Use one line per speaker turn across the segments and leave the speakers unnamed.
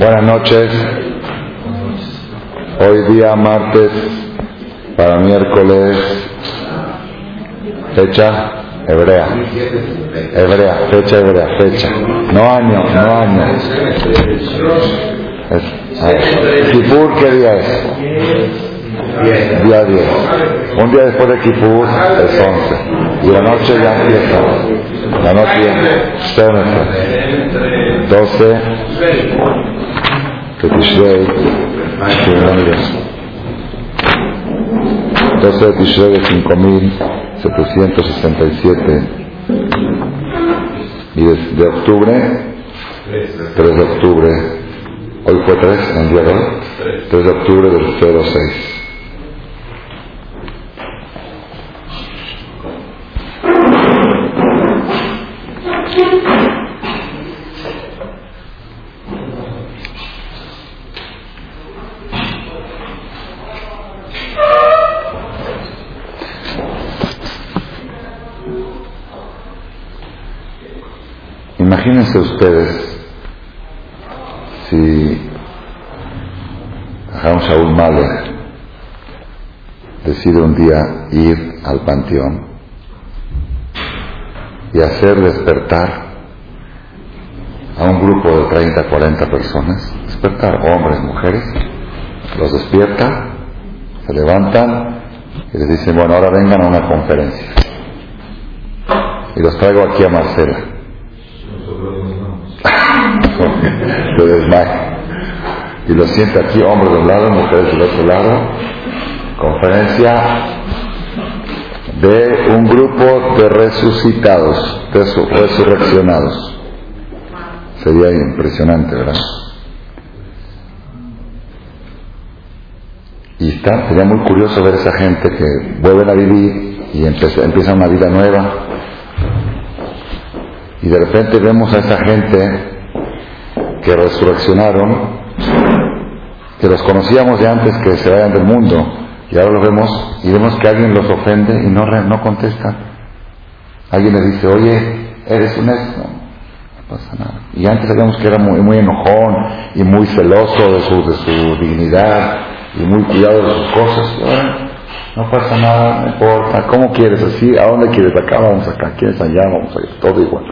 Buenas noches. Hoy día martes para miércoles fecha hebrea. Hebrea, fecha hebrea, fecha. No año, no año. Kipur, ¿qué día es? Día 10. Un día después de Kipur es 11. Y la noche ya empieza. La noche ya 12 de Tishrei, 12 de Tishrei de 5767 y de, de octubre 3 de octubre hoy fue 3 en día de hoy 3 de octubre del 06 Ustedes si Jajam Shaul Malek decide un día ir al panteón y hacer despertar a un grupo de 30, 40 personas, despertar hombres, mujeres, los despierta, se levantan y les dicen, bueno, ahora vengan a una conferencia. Y los traigo aquí a Marcela. Se desmaya. Y lo siente aquí, hombres de un lado, mujeres del otro lado. Conferencia de un grupo de resucitados, de resurreccionados. Sería impresionante, ¿verdad? Y está, sería muy curioso ver esa gente que vuelven a vivir y empieza, empieza una vida nueva. Y de repente vemos a esa gente que resurreccionaron, que los conocíamos de antes que se vayan del mundo, y ahora los vemos y vemos que alguien los ofende y no, no contestan. Alguien les dice, oye, eres un esto. No pasa nada. Y antes sabíamos que era muy, muy enojón y muy celoso de su, de su dignidad y muy cuidado de sus cosas. No pasa nada, no importa. ¿Cómo quieres así? ¿A dónde quieres? Acá, vamos acá. ¿Quieres allá? Vamos allá. Todo igual.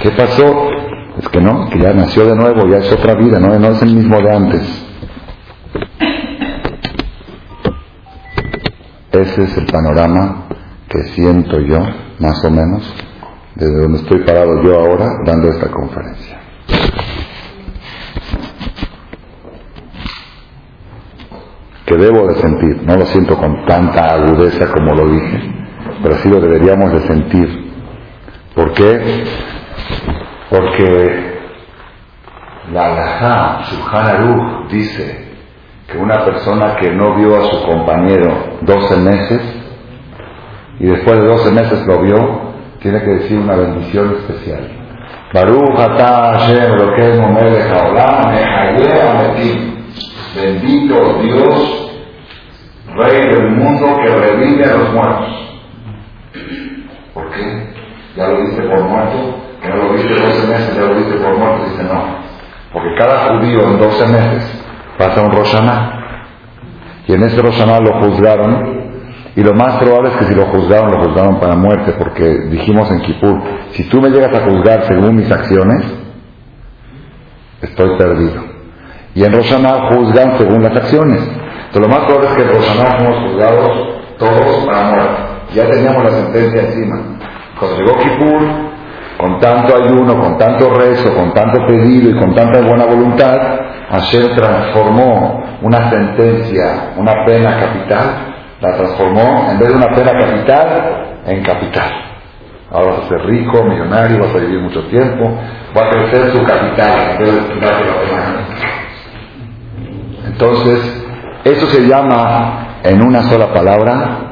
¿Qué pasó? Es que no, que ya nació de nuevo, ya es otra vida, no, es el mismo de antes. Ese es el panorama que siento yo, más o menos, desde donde estoy parado yo ahora dando esta conferencia. Que debo de sentir, no lo siento con tanta agudeza como lo dije, pero sí lo deberíamos de sentir. ¿Por qué? Porque la Alajá, Shulchan Aruch, dice que una persona que no vio a su compañero 12 meses y después de 12 meses lo vio, tiene que decir una bendición especial. Baruch atah Hashem Elokeinu melech haolam ametim. Bendito Dios, Rey del mundo que revive a los muertos. ¿Por qué? ¿Ya lo viste por muerto? ¿Que no lo viste 12 meses? ¿Ya lo viste por muerto? Dice no. Porque cada judío en 12 meses pasa un Roshaná. Y en ese Roshaná lo juzgaron. Y lo más probable es que si lo juzgaron, lo juzgaron para muerte. Porque dijimos en Kippur, si tú me llegas a juzgar según mis acciones, estoy perdido. Y en Roshaná juzgan según las acciones. Entonces lo más probable es que en Roshaná fuimos juzgados todos para muerte. Ya teníamos la sentencia encima. Cuando llegó Kippur, con tanto ayuno, con tanto rezo, con tanto pedido y con tanta buena voluntad, Hashem transformó una sentencia, una pena capital, la transformó en vez de una pena capital en capital. Ahora vas a ser rico, millonario, vas a vivir mucho tiempo, va a crecer tu capital en vez de la pena. Entonces, eso se llama en una sola palabra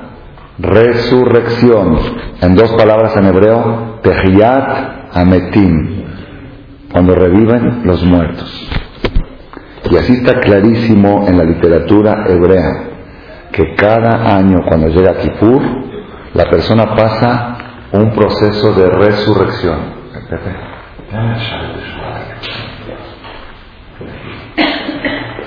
resurrección. En dos palabras en hebreo, Tehiyat Ametim, cuando reviven los muertos. Y así está clarísimo en la literatura hebrea que cada año cuando llega Kippur, la persona pasa un proceso de resurrección.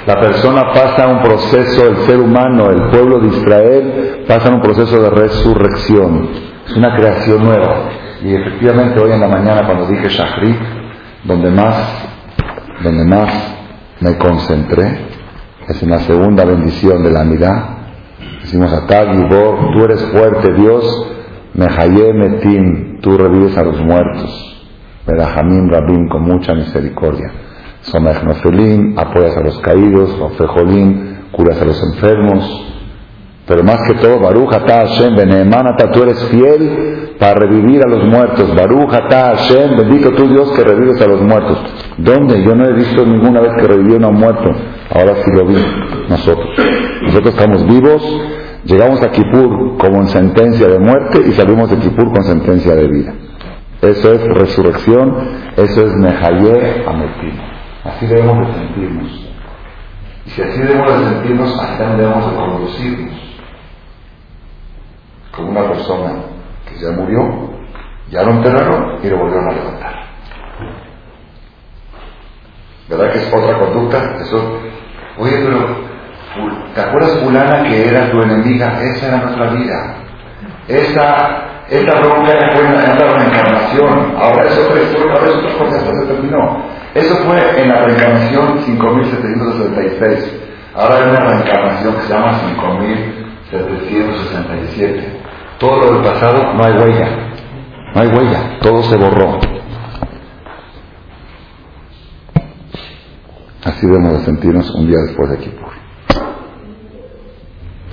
La persona pasa un proceso, el ser humano, el pueblo de Israel, pasa un proceso de resurrección. Es una creación nueva. Y efectivamente hoy en la mañana cuando dije Shahrit, donde más, donde más me concentré, es en la segunda bendición de la mirada. Decimos Atag Gibor, tú eres fuerte, Dios, Mehaye Metim, tú revives a los muertos. Medajamim Rabim con mucha misericordia. Somech Nofelim, apoyas a los caídos, Ofejolim, curas a los enfermos. Pero más que todo, Baruch Ata Hashem, Beneemanata, tú eres fiel para revivir a los muertos. Baruch Ata Hashem, bendito tú Dios que revives a los muertos. ¿Dónde? Yo no he visto ninguna vez que revivió a un muerto. Ahora sí lo vi nosotros. Nosotros estamos vivos, llegamos a Kippur como en sentencia de muerte y salimos de Kippur con sentencia de vida. Eso es resurrección, eso es Mehayer Ametim. Así debemos de sentirnos. Y si así debemos de sentirnos, así también debemos de conducirnos como una persona que ya murió, ya lo enterraron y lo volvieron a levantar. ¿Verdad que es otra conducta? Oye, pero ¿te acuerdas fulana que era tu enemiga? Esa era nuestra vida. Esa, esa bronca fue en la, reencarnación. Ahora es otra historia, ahora es otra cosa, se terminó. Eso fue en la reencarnación 5766. Ahora hay una reencarnación que se llama 5767. Todo lo del pasado no hay huella. No hay huella. Todo se borró. Así debemos de sentirnos un día después de Kipur.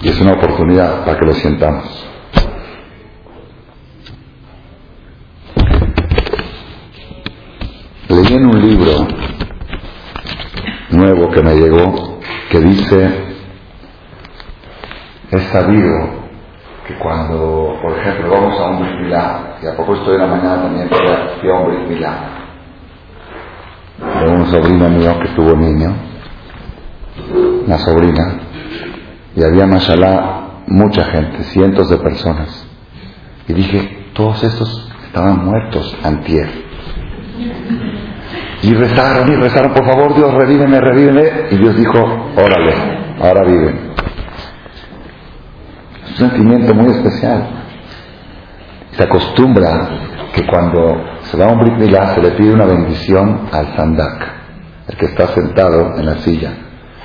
Y es una oportunidad para que lo sientamos. Leí en un libro nuevo que me llegó que dice, es sabido que cuando, por ejemplo, vamos a un Brit y a poco estoy en la mañana también fui a un Brit de un sobrino mío que tuvo niño, una sobrina, y había, mashallah, mucha gente, cientos de personas. Y dije, todos estos estaban muertos antier. Y rezaron y rezaron, por favor Dios, revíveme, revíveme. Y Dios dijo, órale, ahora viven un sentimiento muy especial. Se acostumbra que cuando se da un Brit Milá se le pide una bendición al Sandak, el que está sentado en la silla.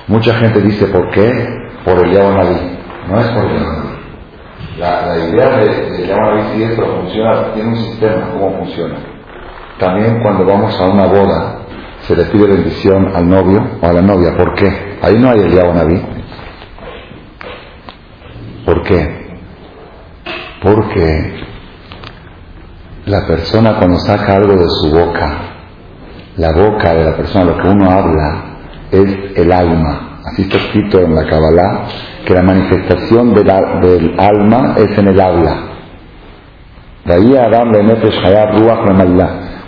Mucha gente dice, ¿por qué? Por el Naví. No es por el Naví. La, la, idea de, de Naví sí es, pero funciona, tiene un sistema, ¿cómo funciona? También cuando vamos a una boda, se le pide bendición al novio o a la novia. ¿Por qué? Ahí no hay el Naví. ¿Por qué? Porque la persona cuando saca algo de su boca, la boca de la persona, lo que uno habla, es el alma. Así está escrito en la Kabbalah, que la manifestación del alma es en el habla. De ahí Adam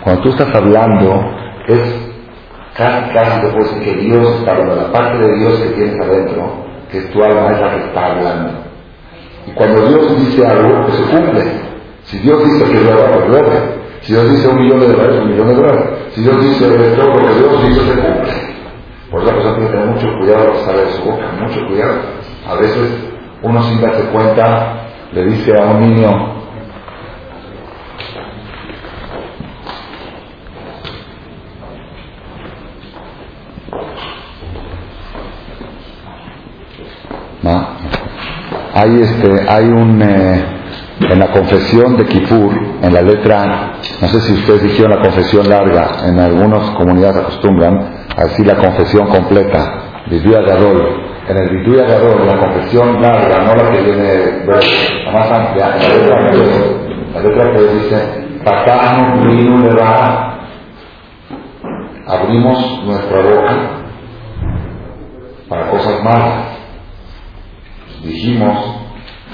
Cuando tú estás hablando, es casi, casi después que Dios está hablando, la parte de Dios que tienes adentro, que es tu alma, es la que está hablando. Y cuando Dios dice algo, pues se cumple. Si Dios dice que verdad, pues verdad. Si Dios dice un millón de dólares, un millón de dólares. Si Dios dice todo lo que Dios dice, se cumple. Por eso tiene que tener mucho cuidado al saber su boca, mucho cuidado. A veces uno sin darse cuenta le dice a un niño, hay este hay un eh, en la confesión de Kippur en la letra no sé si ustedes dijeron la confesión larga en algunas comunidades acostumbran a decir la confesión completa Viduya Gadol en el Viduya Gadol la confesión larga no la que viene la más amplia la letra que, la letra que dice abrimos nuestra boca para cosas malas dijimos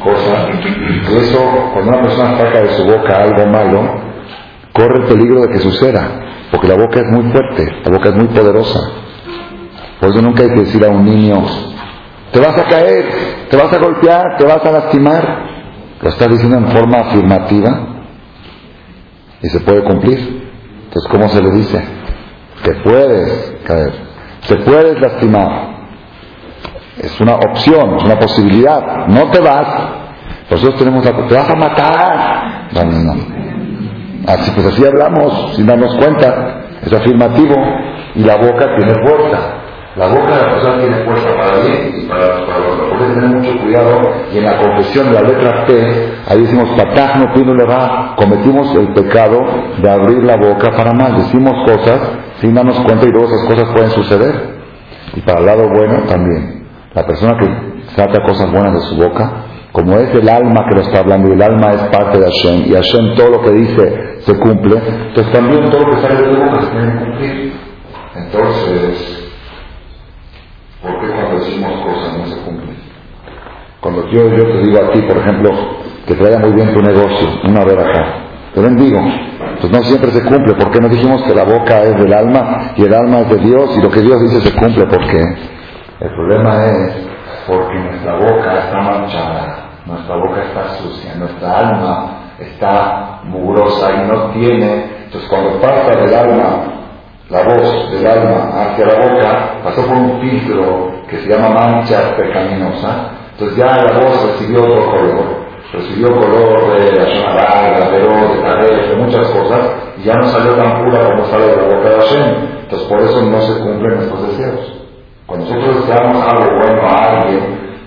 cosas, y eso, cuando una persona saca de su boca algo malo, corre el peligro de que suceda, porque la boca es muy fuerte, la boca es muy poderosa. Por eso nunca hay que decir a un niño, te vas a caer, te vas a golpear, te vas a lastimar. Lo está diciendo en forma afirmativa y se puede cumplir. Entonces, ¿cómo se le dice? Te puedes caer, te puedes lastimar. Es una opción, es una posibilidad. No te vas. Nosotros tenemos la... Te vas a matar. No, no, no. Así pues así hablamos, sin darnos cuenta. Es afirmativo. Y la boca tiene fuerza. La boca de la persona tiene fuerza para bien y para, para lo Por tener mucho cuidado. Y en la confesión de la letra P, ahí decimos, patajno pino le va. Cometimos el pecado de abrir la boca para mal. Decimos cosas sin darnos cuenta y luego esas cosas pueden suceder. Y para el lado bueno también. La persona que saca cosas buenas de su boca, como es el alma que lo está hablando y el alma es parte de Hashem y Hashem todo lo que dice se cumple, entonces también todo lo que sale de su boca se tiene que cumplir. Entonces, ¿por qué cuando decimos cosas no se cumplen? Cuando yo, te digo a ti, por ejemplo, que te vaya muy bien tu negocio, una acá, te bendigo, pues no siempre se cumple. ¿Por qué no dijimos que la boca es del alma y el alma es de Dios y lo que Dios dice se cumple? ¿Por qué? El problema es porque nuestra boca está manchada, nuestra boca está sucia, nuestra alma está mugrosa y no tiene. Entonces cuando pasa del alma, la voz del alma hacia la boca, pasó por un filtro que se llama mancha pecaminosa, entonces ya la voz recibió otro color recibió color de la zona de de de muchas cosas, y ya no salió tan pura como sale de la boca de Hashem. Entonces por eso no se cumplen nuestros deseos. Cuando nosotros deseamos algo bueno a alguien,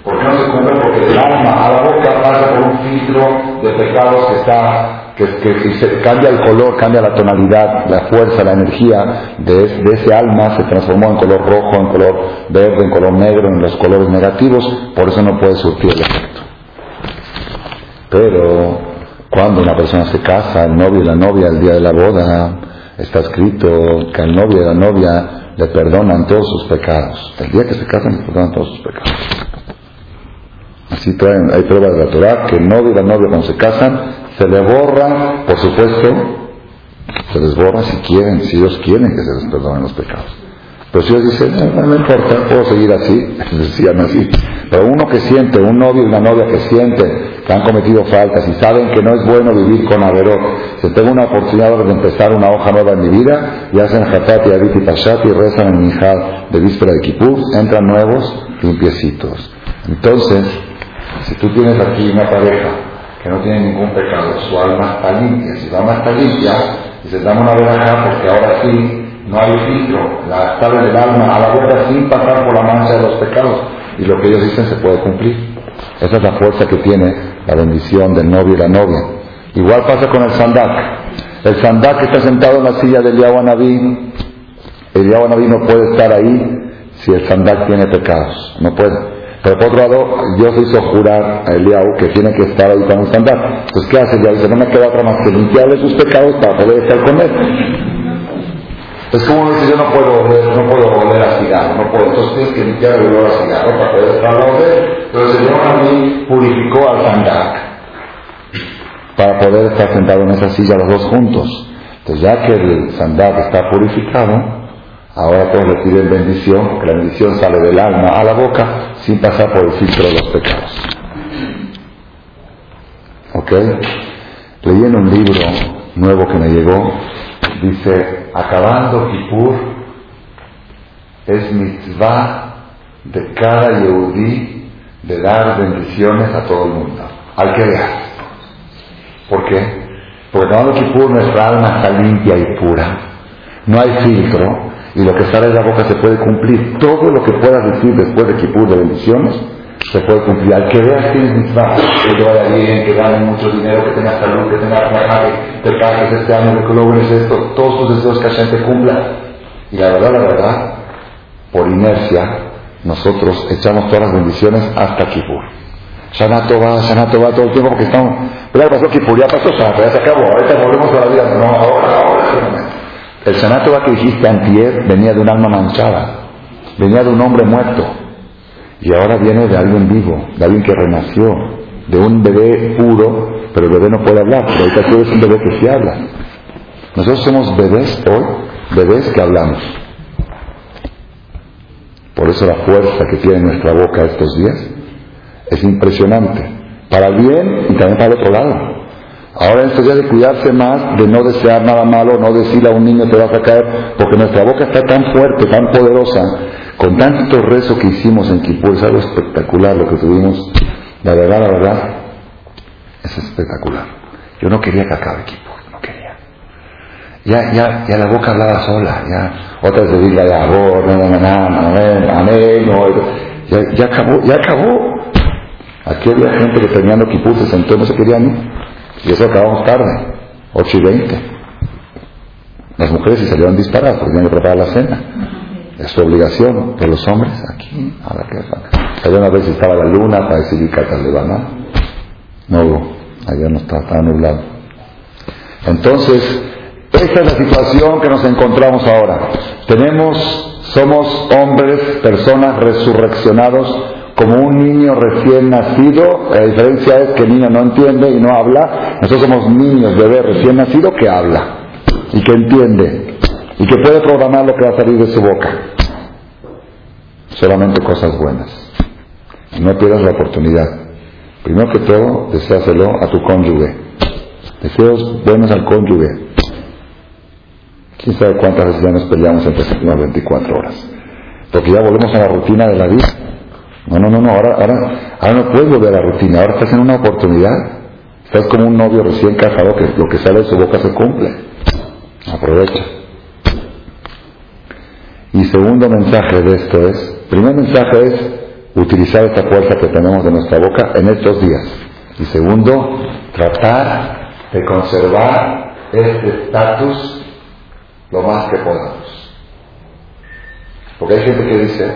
¿por qué no se cumple? Porque el alma a la boca pasa por un filtro de pecados que está que, que, se cambia el color, cambia la tonalidad, la fuerza, la energía de, de, ese alma se transformó en color rojo, en color verde, en color negro, en los colores negativos, por eso no puede surtir el efecto. Pero cuando una persona se casa, el novio y la novia, el día de la boda, está escrito que al novio y la novia le perdonan todos sus pecados. El día que se casan le perdonan todos sus pecados. Así hay pruebas de la Torah que el novio y la novia cuando se casan se le borran, por supuesto, se les borra si quieren, si ellos quieren que se les perdonen los pecados. Pero si ellos dicen, no, no importa, puedo seguir así, decían así. Pero uno que siente, un novio y una novia que siente que han cometido faltas y saben que no es bueno vivir con averot. Si tengo una oportunidad de empezar una hoja nueva en mi vida, y hacen Hatat y Abit y Pashat y rezan en Mijal de víspera de Kippur, entran nuevos, limpiecitos. Entonces, si tú tienes aquí una pareja que no tiene ningún pecado, su alma está limpia. Si su alma está limpia, dices, dame una veraja porque ahora sí no hay filtro, la sale del alma a la boca sin pasar por la mancha de los pecados. Y lo que ellos dicen se puede cumplir. Esa es la fuerza que tiene la bendición del novio y la novia. Igual pasa con el sandak. El sandak está sentado en la silla del Yahuanabí. El Yahuanabí no puede estar ahí si el sandak tiene pecados. No puede. Pero por otro lado, Dios hizo jurar a Eliyahu que tiene que estar ahí con el sandak. Entonces, ¿qué hace? Ya dice, no me queda otra más que limpiarle sus pecados para poder estar con él. Es como dice, yo no puedo oler, no puedo oler a cigarro, no puedo. Entonces tienes que limpiar el olor a cigarro para poder estar a. Pero el Señor a mí purificó al sandak para poder estar sentado en esa silla los dos juntos. Entonces ya que el sandak está purificado, ahora todos le piden bendición, que la bendición sale del alma a la boca sin pasar por el filtro de los pecados. ¿Ok? Leí en un libro nuevo que me llegó, dice, acabando Kippur, es mitzvah de cada Yehudí de dar bendiciones a todo el mundo, al que vea. ¿Por qué? Porque acabando Kippur nuestra alma está limpia y pura, no hay filtro, y lo que sale de la boca se puede cumplir. Todo lo que puedas decir después de Kippur de bendiciones, se puede cumplir. Al que veas tienes mitzvah, que te vaya bien, que gane mucho dinero, que tengas salud, que tengas trabajo, que te pagues este año, que logres esto, todos tus deseos que Hashem te cumpla. Y la verdad, la verdad, por inercia, nosotros echamos todas las bendiciones hasta Kippur. Shana Tova, Shana Tova todo el tiempo porque estamos. Pero ya pasó Kippur, ya pasó Shana ya se acabó, ahorita volvemos a la vida. No, ahora, ahora, El Shana Tova que dijiste antier venía de un alma manchada, venía de un hombre muerto. Y ahora viene de alguien vivo, de alguien que renació, de un bebé puro, pero el bebé no puede hablar, pero ahorita tú eres un bebé que sí habla. Nosotros somos bebés hoy, bebés que hablamos. Por eso la fuerza que tiene nuestra boca estos días es impresionante, para bien y también para el otro lado. Ahora estos días de cuidarse más, de no desear nada malo, no decirle a un niño te vas a caer, porque nuestra boca está tan fuerte, tan poderosa, con tanto rezo que hicimos en Kippur, es algo espectacular lo que tuvimos, la verdad, la verdad, es espectacular. Yo no quería que acabe Kippur, no quería. Ya, ya, ya la boca hablaba sola, ya, otra vez de ya, amén, amén, ya, ya acabó, ya acabó. Aquí había gente que terminando Kippur se sentó no se quería ni, y eso acabamos tarde, 8 y 20. Las mujeres se salieron disparadas porque tenían que preparar la cena. Es su obligación de los hombres aquí. Ahora que Había una vez estaba la luna para decidir cartas de banana. No hubo. Allá no estaba, estaba nublado. Entonces, esta es la situación que nos encontramos ahora. Tenemos, somos hombres, personas resurreccionados como un niño recién nacido. La diferencia es que el niño no entiende y no habla. Nosotros somos niños, bebés recién nacido que habla y que entiende y que puede programar lo que va a salir de su boca. Solamente cosas buenas. no pierdas la oportunidad. Primero que todo, deseáselo a tu cónyuge. Deseos buenos al cónyuge. Quién sabe cuántas veces ya nos peleamos entre las últimas 24 horas. Porque ya volvemos a la rutina de la vida. No, no, no, no. Ahora, ahora, ahora no puedes volver a la rutina. Ahora estás en una oportunidad. Estás como un novio recién casado que lo que sale de su boca se cumple. Aprovecha. Y segundo mensaje de esto es, primer mensaje es utilizar esta fuerza que tenemos de nuestra boca en estos días. Y segundo, tratar de conservar este estatus lo más que podamos. Porque hay gente que dice,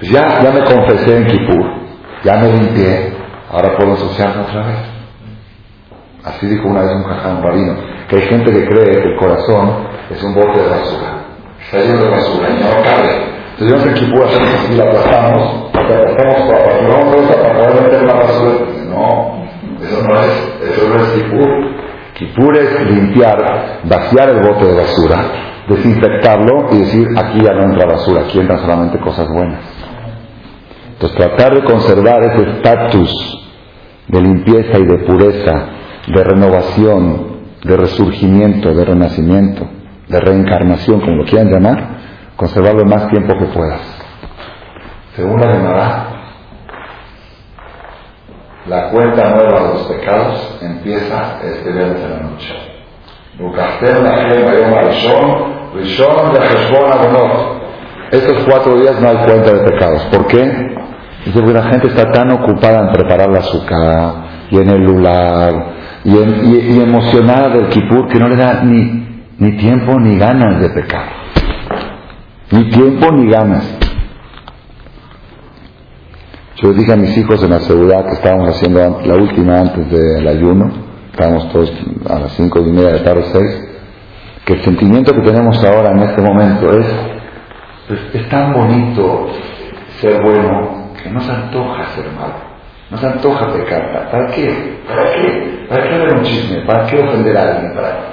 pues ya, ya me confesé en Kipur, ya me limpié, ahora puedo ensuciarme otra vez. Así dijo una vez un jajam rabino, que hay gente que cree que el corazón es un bote de basura está lleno de basura y no cabe. Así, la la para poder meter la basura. No, eso no es, eso no es Kipur. Kipur es limpiar, vaciar el bote de basura, desinfectarlo y decir, aquí ya no entra basura, aquí entran solamente cosas buenas. Entonces tratar de conservar ese estatus de limpieza y de pureza, de renovación, de resurgimiento, de renacimiento de reencarnación, como lo quieran llamar, conservarlo el más tiempo que puedas. Según la Gemara, la cuenta nueva de los pecados empieza este viernes de la noche. Estos cuatro días no hay cuenta de pecados. ¿Por qué? Dice porque la gente está tan ocupada en preparar la azúcar y en el lular y, emocionada del kipur que no le da ni tiempo ni ganas de pecar. Ni tiempo ni ganas. Yo dije a mis hijos en la seguridad que estábamos haciendo la última antes del ayuno, estábamos todos a las cinco y media de la tarde, seis, que el sentimiento que tenemos ahora en este momento es, es tan bonito ser bueno que no se antoja ser malo. No se antoja pecar. ¿Para qué? ¿Para qué? ¿Para qué hacer un chisme? ¿Para qué ofender a alguien? ¿Para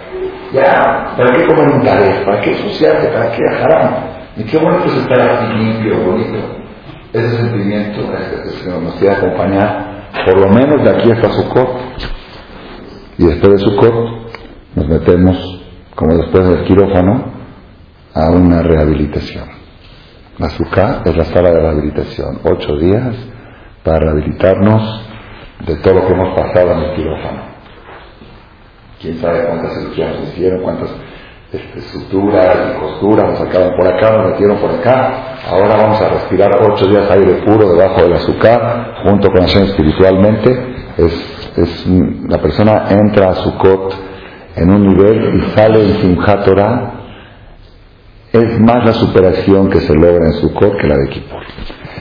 ya, ¿para qué comer un taref? ¿Para qué ensuciarte? ¿Para qué haram? Y qué bonito es estar así limpio, bonito. Ese sentimiento es que nos quiere acompañar, por lo menos de aquí hasta Sukkot. Y después de Sukkot nos metemos, como después del quirófano, a una rehabilitación. La Sukkot es la sala de rehabilitación. Ocho días para rehabilitarnos de todo lo que hemos pasado en el quirófano quién sabe cuántas cirugías hicieron, cuántas este, y costuras nos sacaron por acá, nos metieron por acá. Ahora vamos a respirar ocho días aire puro debajo del azúcar, junto con Hashem espiritualmente. Es, es, la persona entra a Sukkot en un nivel y sale en Simchat Torah. Es más la superación que se logra en Sukkot que la de Kippur.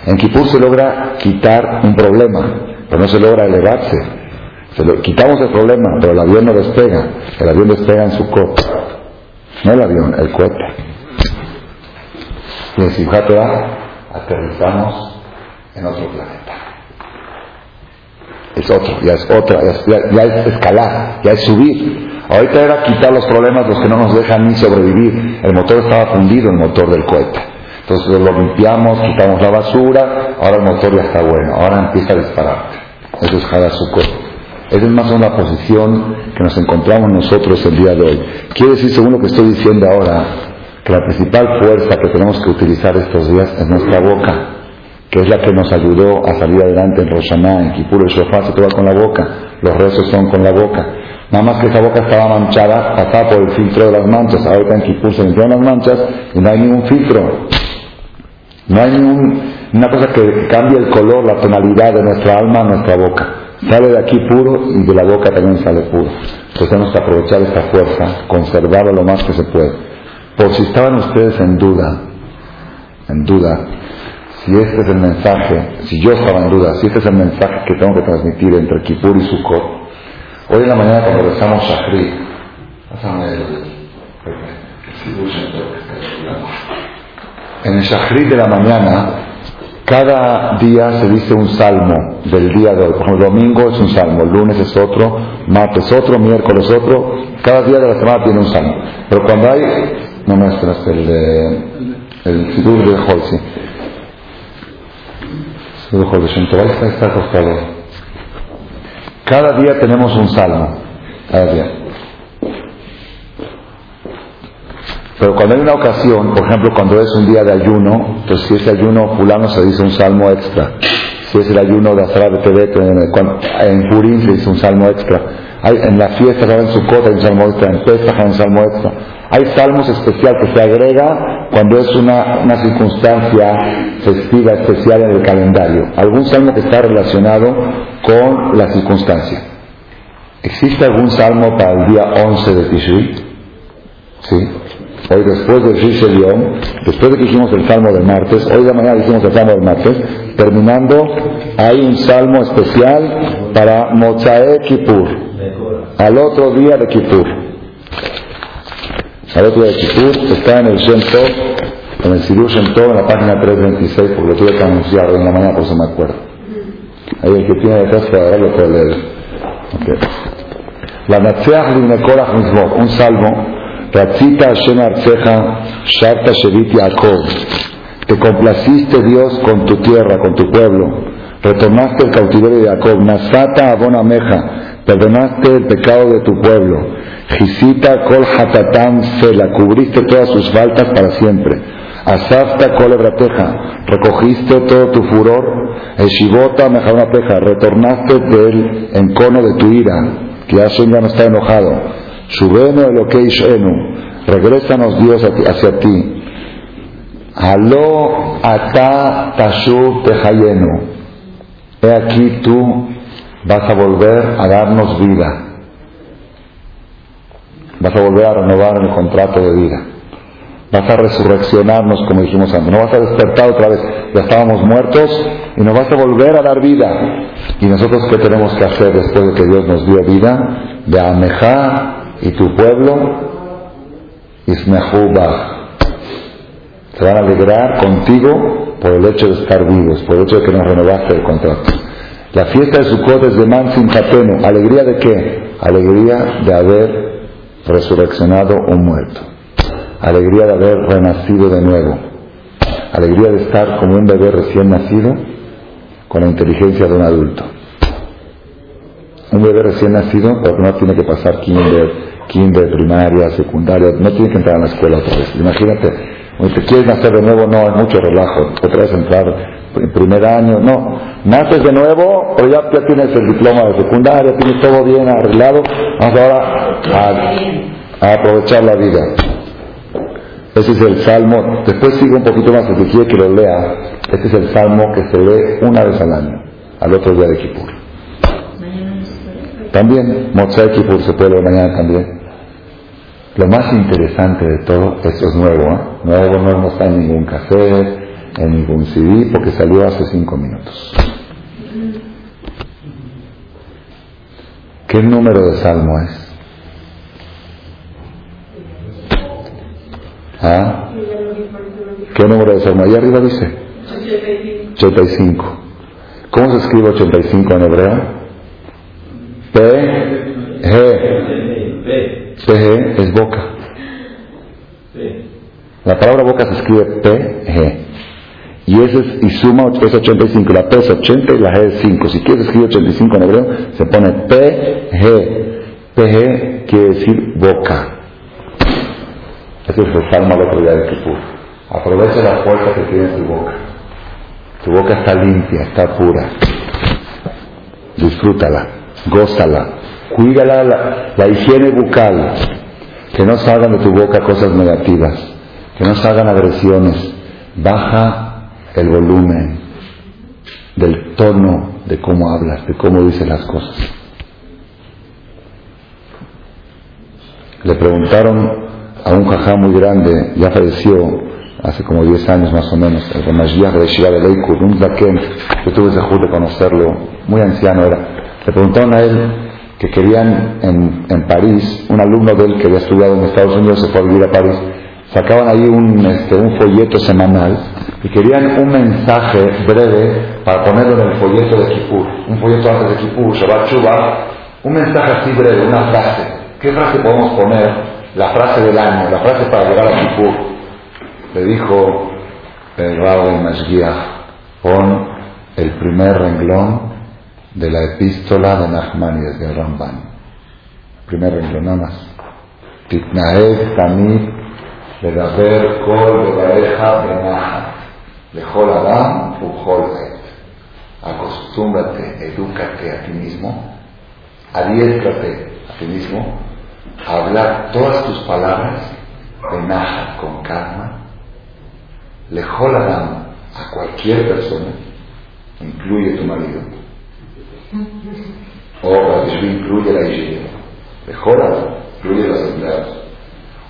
En Kippur se logra quitar un problema, pero no se logra elevarse quitamos el problema, pero el avión no despega. El avión despega en su coche. No el avión, el cohete. Y en Simchat aterrizamos en otro planeta. Es otro, ya es otra, ya es, escalar, ya es subir. Ahorita era quitar los problemas, los que no nos dejan ni sobrevivir. El motor estaba fundido, el motor del cohete. Entonces lo limpiamos, quitamos la basura, ahora el motor ya está bueno, ahora empieza a disparar. Eso es su cohete. Esa es más o menos la posición que nos encontramos nosotros el día de hoy. Quiere decir, según lo que estoy diciendo ahora, que la principal fuerza que tenemos que utilizar estos días es nuestra boca, que es la que nos ayudó a salir adelante en Roshaná, en Kipur, el Shofar se toca con la boca, los rezos son con la boca. Nada más que esa boca estaba manchada, pasaba por el filtro de las manchas. Ahorita en Kipur se limpiaron las manchas y no hay ningún filtro. No hay ningún, una cosa que cambie el color, la tonalidad de nuestra alma a nuestra boca. Sale de aquí puro y de la boca también sale puro. Entonces tenemos que aprovechar esta fuerza, conservarla lo más que se puede. Por si estaban ustedes en duda, en duda, si este es el mensaje, si yo estaba en duda, si este es el mensaje que tengo que transmitir entre Kipur y Sukkot, hoy en la mañana cuando rezamos Shachrit, en el Shachrit de la mañana, cada día se dice un salmo del día de hoy. Por ejemplo, domingo es un salmo, lunes es otro, martes otro, miércoles otro. Cada día de la semana tiene un salmo. Pero cuando hay, no me el de, el Sidur de Holsi. Sidur de está acostado. Cada día tenemos un salmo. Cada día. Pero cuando hay una ocasión, por ejemplo, cuando es un día de ayuno, entonces si ese ayuno fulano se dice un salmo extra. Si es el ayuno de Azara de Tebet, en Purim se dice un salmo extra. Hay, en la fiesta, en Sukkot hay un salmo extra, en Pesach hay un salmo extra. Hay salmos especiales que se agrega cuando es una, una circunstancia festiva especial en el calendario. Algún salmo que está relacionado con la circunstancia. ¿Existe algún salmo para el día 11 de Tishri? Sí. Hoy después del Yom, después de que hicimos el Salmo del martes, hoy de mañana hicimos el Salmo del martes, terminando, hay un Salmo especial para Mozae Kippur, al otro día de Kippur. Al otro día de Kippur está en el Shem Tov, en el Sidur en la página 326, porque lo tuve que anunciar en la mañana, por eso me acuerdo. Ahí el que tiene detrás para lo puede leer. Okay. La Natseach Mismot, un salmo Ratzita Hashem Arceja, Sharta Shevit Yaakov. Te complaciste Dios con tu tierra, con tu pueblo. Retornaste el cautiverio de Jacob. Nasata Abonameja. Perdonaste el pecado de tu pueblo. Gisita Kol Hatatam la Cubriste todas sus faltas para siempre. Asafta Kol Ebrateja. Recogiste todo tu furor. Eshivota Mejaonapeja. Retornaste del encono de tu ira. Que Hashem ya no está enojado. Shubenu Elokeishenu, regrésanos Dios hacia ti. Aló ata tashub tehayenu. He aquí tú vas a volver a darnos vida. Vas a volver a renovar el contrato de vida. Vas a resurreccionarnos, como dijimos antes. No vas a despertar otra vez. Ya estábamos muertos y nos vas a volver a dar vida. ¿Y nosotros qué tenemos que hacer después de que Dios nos dio vida? De amejar y tu pueblo se van a alegrar contigo por el hecho de estar vivos, por el hecho de que nos renovaste el contrato. La fiesta de Sukkot es de Man Simchatenu. ¿Alegría de qué? Alegría de haber resurreccionado un muerto. Alegría de haber renacido de nuevo. Alegría de estar como un bebé recién nacido con la inteligencia de un adulto. Un bebé recién nacido, porque no tiene que pasar kinder, kinder, primaria, secundaria, no tiene que entrar a la escuela otra vez. Imagínate, te quieres nacer de nuevo, no, es mucho relajo, otra vez entrar en primer año, no. Naces de nuevo, pero ya, ya tienes el diploma de secundaria, tienes todo bien arreglado, vamos ahora a, aprovechar la vida. Ese es el salmo, después sigue un poquito más, si quiere que lo lea, este es el salmo que se lee una vez al año, al otro día de Kipur. También, Motzai Kippur se puede mañana también. Lo más interesante de todo, esto es nuevo, ¿eh? nuevo, no está en ningún café, en ningún CD, porque salió hace cinco minutos. ¿Qué número de salmo es? ¿Ah? ¿Qué número de salmo? Ahí arriba dice. 85. ¿Cómo se escribe 85 en hebreo? P, G. P, G es boca. La palabra boca se escribe P, G. Y, ese es, y suma es 85. La P es 80 y la G es 5. Si quieres escribir 85 en hebreo, se pone P, G. P, G quiere decir boca. Así es el salmo al otro día de Kipur. Aprovecha la fuerza que tiene tu boca. Tu boca está limpia, está pura. Disfrútala, gózala, cuídala la, higiene bucal. Que no salgan de tu boca cosas negativas, que no salgan agresiones. Baja el volumen del tono de cómo hablas, de cómo dices las cosas. Le preguntaron a un jajá muy grande, ya falleció hace como 10 años más o menos, el Ramashiach de Shiva de Leikud, un zaken, yo tuve ese de conocerlo, muy anciano era. Le preguntaron a él que querían en, en, París, un alumno de él que había estudiado en Estados Unidos se fue a vivir a París, sacaban ahí un, este, folleto semanal y querían un mensaje breve para ponerlo en el folleto de Kippur, un folleto antes de Kippur, Shabbat Shuvah, un mensaje así breve, una frase. ¿Qué frase podemos poner? La frase del año, la frase para llegar a Kippur. Le dijo el rabo de Mashgiach, pon el primer renglón de la epístola de Nachmanides de Ramban. Primer renglón, nada más. Titnaed tamid ledaber kol bebareja benaja lejol adam ujol. Acostúmbrate, edúcate a ti mismo, adiéstrate a ti mismo hablar todas tus palabras benaja con calma lejol adam a cualquier persona, incluye tu marido, o incluye la higiene, adam, incluye los empleados.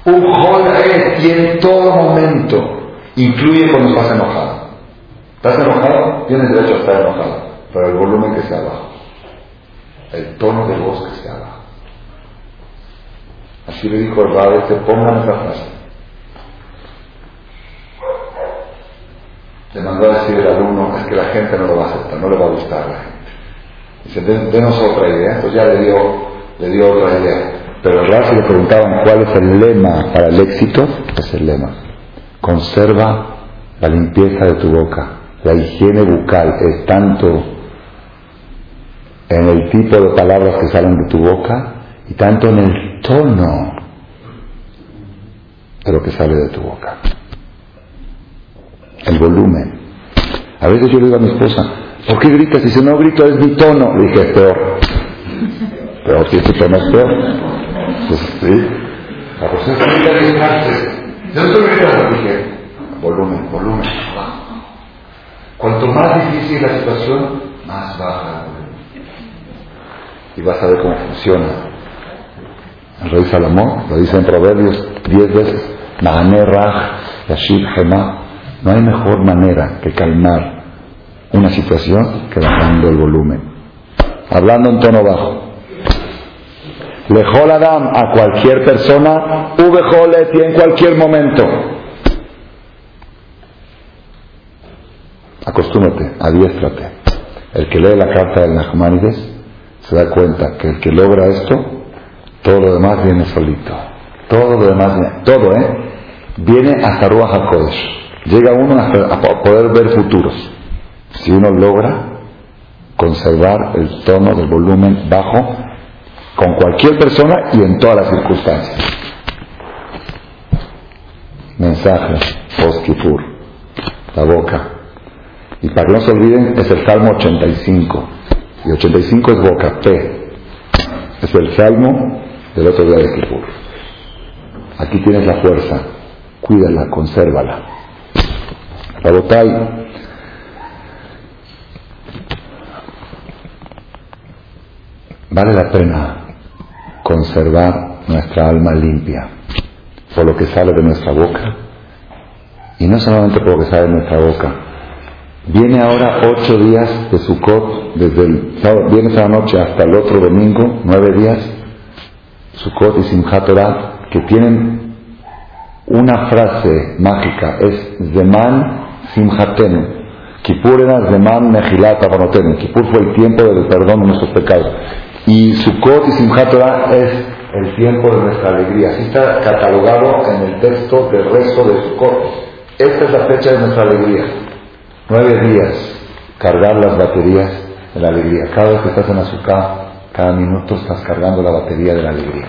Un es y en todo momento incluye cuando estás enojado. ¿Estás enojado? Tienes derecho a estar enojado, pero el volumen que sea abajo, el tono de voz que sea abajo. Así le dijo el Rabbi que pongan esa frase. Le mandó a decir el alumno, es que la gente no lo va a aceptar, no le va a gustar a la gente. Dice, denos otra idea. Entonces ya le dio, le dio otra idea. Pero el si le preguntaban cuál es el lema para el éxito, es el lema. Conserva la limpieza de tu boca. La higiene bucal es tanto en el tipo de palabras que salen de tu boca y tanto en el tono de lo que sale de tu boca el volumen. A veces yo le digo a mi esposa, ¿por qué gritas? Si no grito es mi tono. Le dije, es peor. Pero si tu tono es peor. Pues, sí. La persona Yo estoy gritando, dije, volumen, volumen, Cuanto más difícil la situación, más baja. Y vas a ver cómo funciona. El rey Salomón lo dice en Proverbios diez veces. Raj, Yashib Hema, no hay mejor manera que calmar una situación que bajando el volumen. Hablando en tono bajo. Lejol Adam a cualquier persona, y en cualquier momento. Acostúmate, adiéstrate. El que lee la carta del Nachmanides se da cuenta que el que logra esto, todo lo demás viene solito. Todo lo demás, viene, todo, ¿eh? Viene hasta Ruach HaKodesh. Llega uno a poder ver futuros. Si uno logra conservar el tono del volumen bajo con cualquier persona y en todas las circunstancias. Mensaje, post la boca. Y para que no se olviden, es el Salmo 85. Y 85 es boca, P. Es el Salmo del otro día de Kipur. Aquí tienes la fuerza. Cuídala, consérvala. Rabotai, vale la pena conservar nuestra alma limpia por lo que sale de nuestra boca y no solamente por lo que sale de nuestra boca. Viene ahora ocho días de Sukkot, desde el sábado, viernes a la noche hasta el otro domingo, nueve días, Sukkot y Simchat Torah, que tienen una frase mágica, es Zeman Simhatenu. Kippur era Zeman Mejilat Avanotenu. Kippur fue el tiempo del perdón de nuestros pecados. Y Sukkot y Simchat es el tiempo de nuestra alegría. Así está catalogado en el texto del resto de Sukkot. Esta es la fecha de nuestra alegría. Nueve días. Cargar las baterías de la alegría. Cada vez que estás en azúcar, cada minuto estás cargando la batería de la alegría.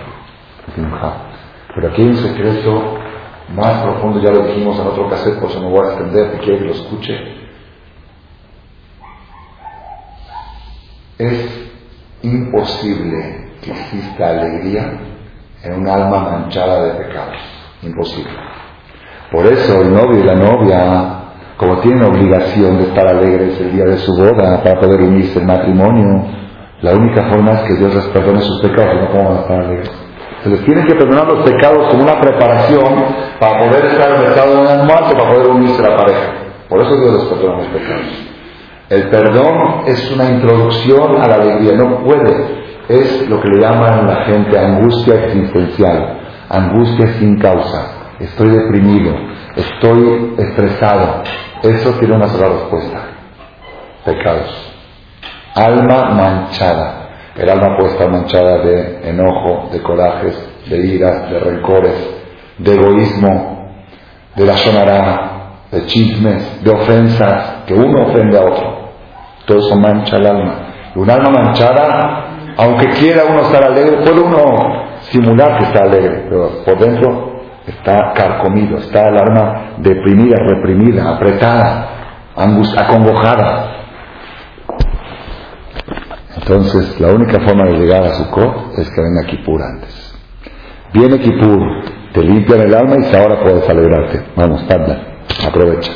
Pero aquí hay un secreto más profundo, ya lo dijimos en otro cassette, por eso no voy a extender, que quiere que lo escuche. Es imposible que exista alegría en un alma manchada de pecados. Imposible. Por eso el novio y la novia, como tienen obligación de estar alegres el día de su boda para poder unirse el matrimonio, la única forma es que Dios les perdone sus pecados, no cómo van a estar alegres. Se les tiene que perdonar los pecados como una preparación para poder estar en el muerto, para poder unirse a la pareja. Por eso Dios les perdona los pecados. El perdón es una introducción a la alegría, no puede. Es lo que le llaman la gente angustia existencial, angustia sin causa. Estoy deprimido, estoy estresado. Eso tiene una sola respuesta. Pecados. Alma manchada. El alma puede estar manchada de enojo, de corajes, de iras, de rencores, de egoísmo, de la sonará, de chismes, de ofensas, que uno ofende a otro. Todo eso mancha el alma. Un alma manchada, aunque quiera uno estar alegre, puede uno simular que está alegre, pero por dentro está carcomido, está el alma deprimida, reprimida, apretada, acongojada. Entonces, la única forma de llegar a Sukkot es que venga Kippur antes. Viene Kippur, te limpian el alma y ahora puedes alegrarte. Vamos, tarda, aprovecha.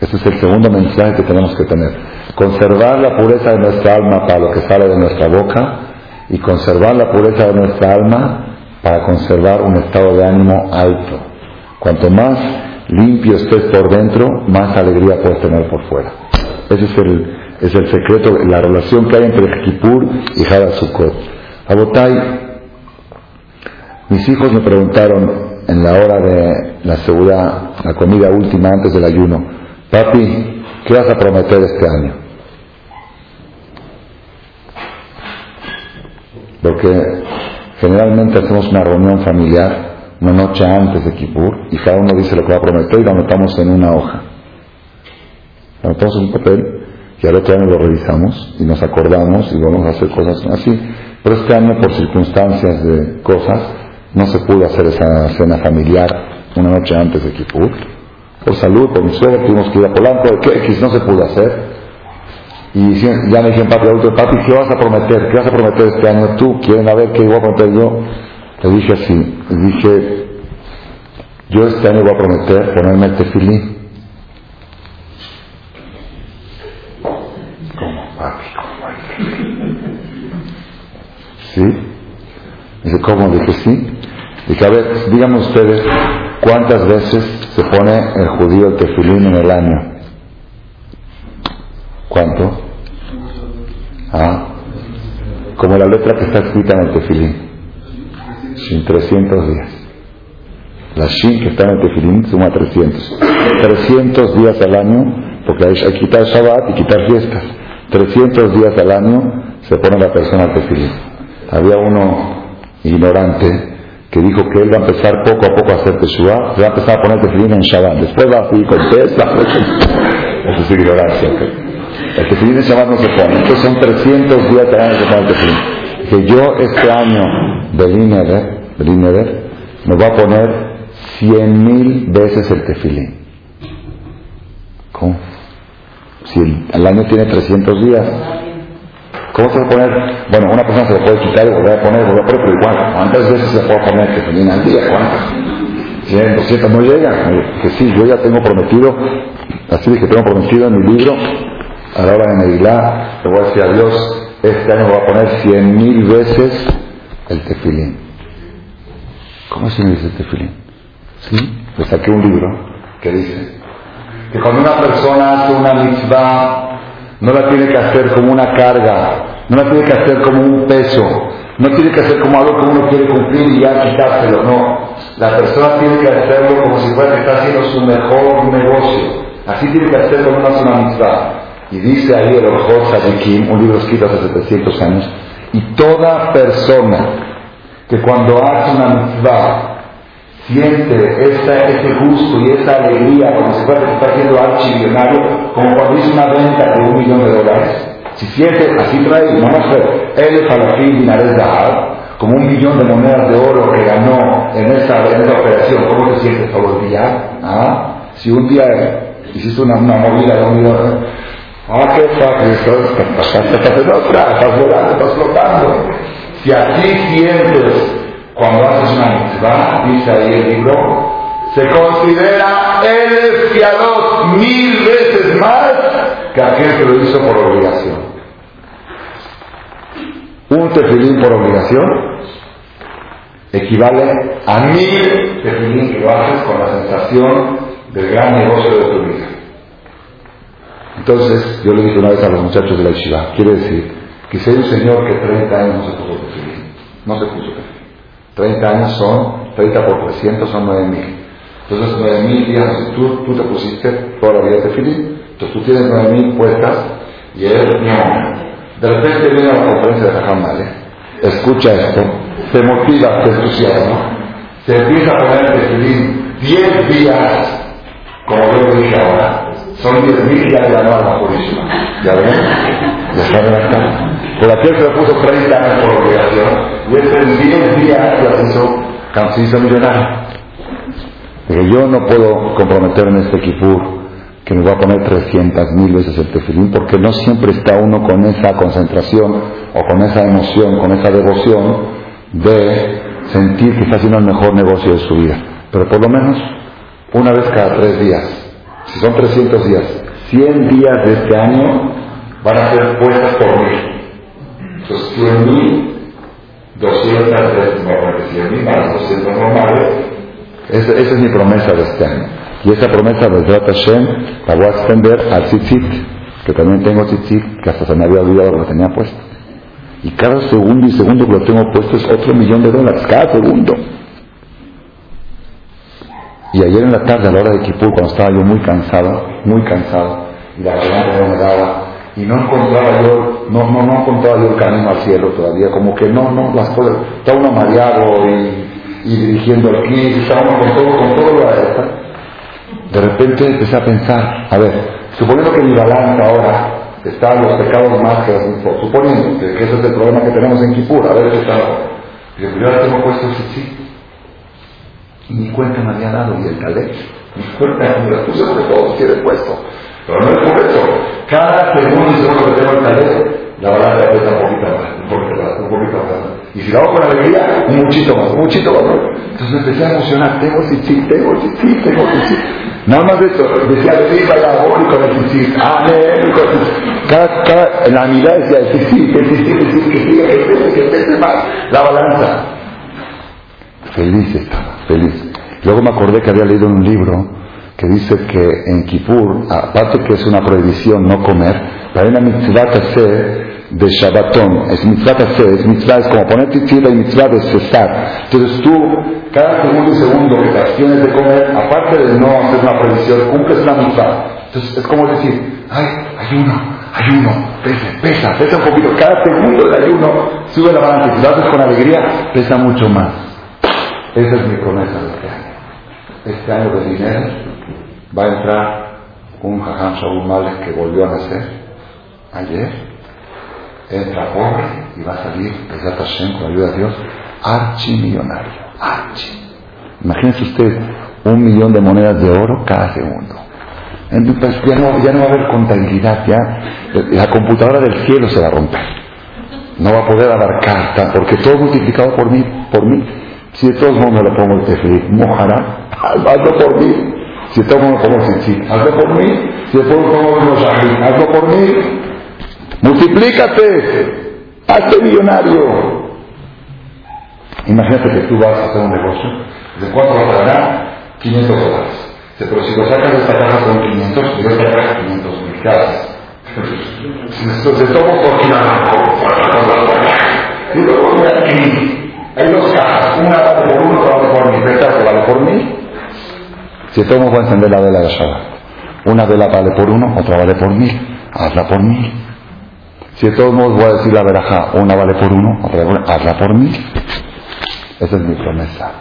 Ese es el segundo mensaje que tenemos que tener. Conservar la pureza de nuestra alma para lo que sale de nuestra boca y conservar la pureza de nuestra alma para conservar un estado de ánimo alto. Cuanto más limpio estés por dentro, más alegría puedes tener por fuera. Ese es el, es el secreto, la relación que hay entre Kippur y Hadasukot. Abotai, mis hijos me preguntaron en la hora de la seguridad, la comida última antes del ayuno, papi, ¿qué vas a prometer este año? Porque generalmente hacemos una reunión familiar una noche antes de Kippur y cada uno dice lo que va a prometer y lo anotamos en una hoja. Lo anotamos en un papel y al otro año lo revisamos y nos acordamos y vamos a hacer cosas así. Pero este año, por circunstancias de cosas, no se pudo hacer esa cena familiar una noche antes de Kipur. Por salud, por mi suegra, tuvimos que ir a Polanco, X no se pudo hacer. Y ya me dijeron, papi, adulto, papi, ¿qué vas a prometer? ¿Qué vas a prometer este año tú? ¿Quieren ver qué voy a prometer yo? Le dije así, le dije, yo este año voy a prometer ponerme tefilín ¿Sí? Dice, ¿cómo? Dije, sí. Dije, a ver, díganme ustedes, ¿cuántas veces se pone el judío el tefilín en el año? ¿Cuánto? ¿Ah? Como la letra que está escrita en el tefilín. Sin 300 días. La shin que está en el tefilín suma 300. 300 días al año, porque hay, que quitar Shabbat y quitar fiestas. 300 días al año se pone la persona al tefilín. Había uno ignorante que dijo que él va a empezar poco a poco a hacer Teshuvah, se va a empezar a poner tefilín en Shabbat, después va a seguir con Tesla. Eso es ignorancia. El tefilín en Shabbat no se pone. Entonces son 300 días que se pone el tefilín. Que yo este año, Belineder, me va a poner 100 mil veces el tefilín. ¿Cómo? Si el, el año tiene 300 días, ¿Cómo se puede poner? Bueno, una persona se lo puede quitar y volver a poner, volver a poner, pero igual, ¿cuántas veces se puede poner que termina al día? ¿Cuántas? 100, 200, no llega. Que sí, yo ya tengo prometido, así que tengo prometido en mi libro, a la hora de Megilá, le voy a decir a Dios, este año voy a poner cien mil veces el tefilín. ¿Cómo se dice el tefilín? ¿Sí? Le saqué un libro que dice que cuando una persona hace una mitzvah no la tiene que hacer como una carga, no la tiene que hacer como un peso, no tiene que hacer como algo que uno quiere cumplir y ya quitárselo, no. La persona tiene que hacerlo como si fuera que está haciendo su mejor negocio. Así tiene que hacer con una sola mitzvah. Y dice ahí el de Kim, un libro escrito hace 700 años, y toda persona que cuando hace una mitzvah siente esta, este gusto y esta alegría si fuera que está haciendo archimillonario, como cuando hizo una venta de un millón de dólares. Si siente, así trae, no más él fin dinares de como un millón de monedas de oro que ganó en esta, en esta operación, ¿cómo te sientes todo el día? ¿Ah? Si un día hiciste una, una movida de un día, ah, qué fácil, estás volando, estás flotando. Si así sientes cuando haces una mitzvah, dice ahí el libro, se considera el fiador mil veces más que aquel que lo hizo por obligación. Un tefilín por obligación equivale a mil tefilín que lo haces con la sensación del gran negocio de tu vida. Entonces, yo le dije una vez a los muchachos de la Yeshiva, quiere decir que si hay un señor que 30 años no se puso tefilín, no se puso tefilín. 30 años son, 30 por 300 son 9 mil. Entonces 9 mil días, tú, tú te pusiste toda la vida tefilín. Entonces tú tienes 9 mil puestas y él no. De repente viene a la conferencia de Jajam Male, escucha esto, te motiva, te entusiasma, se empieza a poner tefilín 10 días como yo lo dije ahora, son 10.000 ya de la norma purísima. ¿Ya ven? Ya saben acá. Pero aquel se lo puso 30 años por obligación y este en 10 días ya se hizo, se hizo millonario. Pero yo no puedo comprometerme en este kipur que me va a poner 300 mil veces el tefilín porque no siempre está uno con esa concentración o con esa emoción, con esa devoción de sentir que está haciendo el mejor negocio de su vida. Pero por lo menos una vez cada tres días. Si son 300 días, 100 días de este año van a ser puestas por mí. Entonces, 100 mil, 200 veces, no, 100 mil más 200 normales. Esa, es mi promesa de este año. Y esa promesa de Zrat Hashem la voy a extender al tzitzit, que también tengo tzitzit, que hasta se me había olvidado que lo tenía puesto. Y cada segundo y segundo que lo tengo puesto es otro millón de dólares, cada segundo. Y ayer en la tarde, a la hora de Kipur, cuando estaba yo muy cansado, muy cansado, y la garganta no me daba, y no encontraba yo, no, no, no encontraba yo el camino al cielo todavía, como que no, no, las cosas, estaba uno mareado y, y dirigiendo el clic, estaba con todo, con todo lo de repente empecé a pensar, a ver, suponiendo que mi balanza ahora está en los pecados más que suponiendo que, ese es el problema que tenemos en Kipur, a ver qué está. Yo, yo ahora tengo puesto ese sí ni cuenta me había dado y el calé. Ni cuenta me la puse porque todos puesto. Pero no es por eso. Cada segundo y segundo que tengo el calé, la balanza pesa un poquito más, un poquito más, un poquito más. Y si lo hago con alegría, un muchito más, un muchito más. Entonces me empecé a emocionar. Tengo sí, tengo sí, tengo sí. Nada más de eso. Decía, sí, vaya, voy con el sí, amén, cada, en la mirada decía, sí, que sí, sí, que sí, que que pese, que pese más la balanza. Feliz estaba, feliz. Luego me acordé que había leído un libro que dice que en Kippur, aparte que es una prohibición no comer, hay una mitzvah hacer de Shabbatón. Es mitzvah hacer, es mitzvah, es como poner tzitzit y mitzvah de cesar. Entonces tú, cada segundo y segundo que te abstienes de comer, aparte de no hacer una prohibición, cumples una mitzvah. Entonces es como decir, ay, ayuno, ayuno, pesa, pesa, pesa un poquito. Cada segundo de ayuno sube la balanza. Si lo haces con alegría, pesa mucho más. Esa es mi promesa de este año. Este año de dinero va a entrar un Jajam Shaul Malek que volvió a nacer ayer. Entra pobre y va a salir, Pesat Hashem, con la ayuda de Dios, archimillonario. Archi. Imagínense usted un millón de monedas de oro cada segundo. Entonces ya no, ya no va a haber contabilidad, ya la computadora del cielo se va a romper. No va a poder abarcar, porque todo multiplicado por mí, por mí si de todos modos le pongo el tefilín, mojará, hazlo por mí. Si de todos modos le pongo el hazlo por mí. Si de todos modos le pongo el hazlo por mí. Multiplícate, hazte millonario. Imagínate que tú vas a hacer un negocio, ¿de cuánto vas a ganar? 500 dólares. Pero si lo sacas de esta caja con 500, yo esta caja 500 mil caras. Se toma por y luego aquí hay dos cajas, una por uno, otra por mil. ¿Esta que vale por mil? Si tomo voy a encender la vela de Shabbat. Una vela vale por uno, otra vale por mil. Hazla por mil. Si de todos modos voy a decir la veraja, una vale por uno, otra vale por hazla por mil. Esa es mi promesa.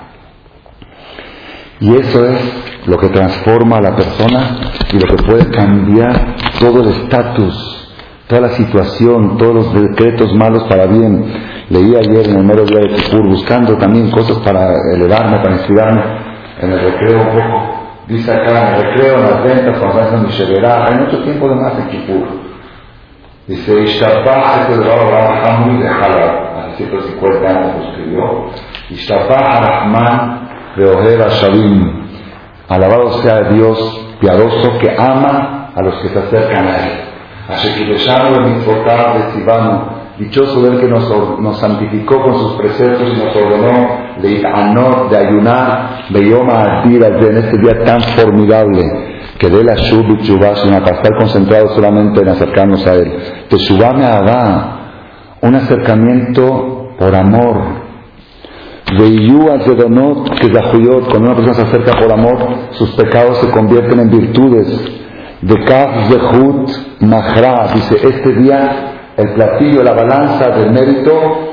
Y eso es lo que transforma a la persona y lo que puede cambiar todo el estatus, toda la situación, todos los decretos malos para bien. Leí ayer en el mero día de Kipur buscando también cosas para elevarme, para inspirarme en el recreo un poco. Dice acá en el recreo, en las ventas, cuando hacen mi hay mucho tiempo de más en Kipur. Dice, el Rabbi Hamud de Halab, hace 150 años lo escribió. Ishtabah Rahman de Shabim. Alabado sea Dios piadoso que ama a los que se acercan a Él. Así que de Sivano, dichoso del que nos, nos, santificó con sus preceptos y nos ordenó de, de ayunar, de Yoma en este día tan formidable que de la Shub y para estar concentrado solamente en acercarnos a Él. Teshuvah me un acercamiento por amor, de Donot, que cuando una persona se acerca por amor, sus pecados se convierten en virtudes. De Kaf Zehut Mahra, dice, este día el platillo, la balanza del mérito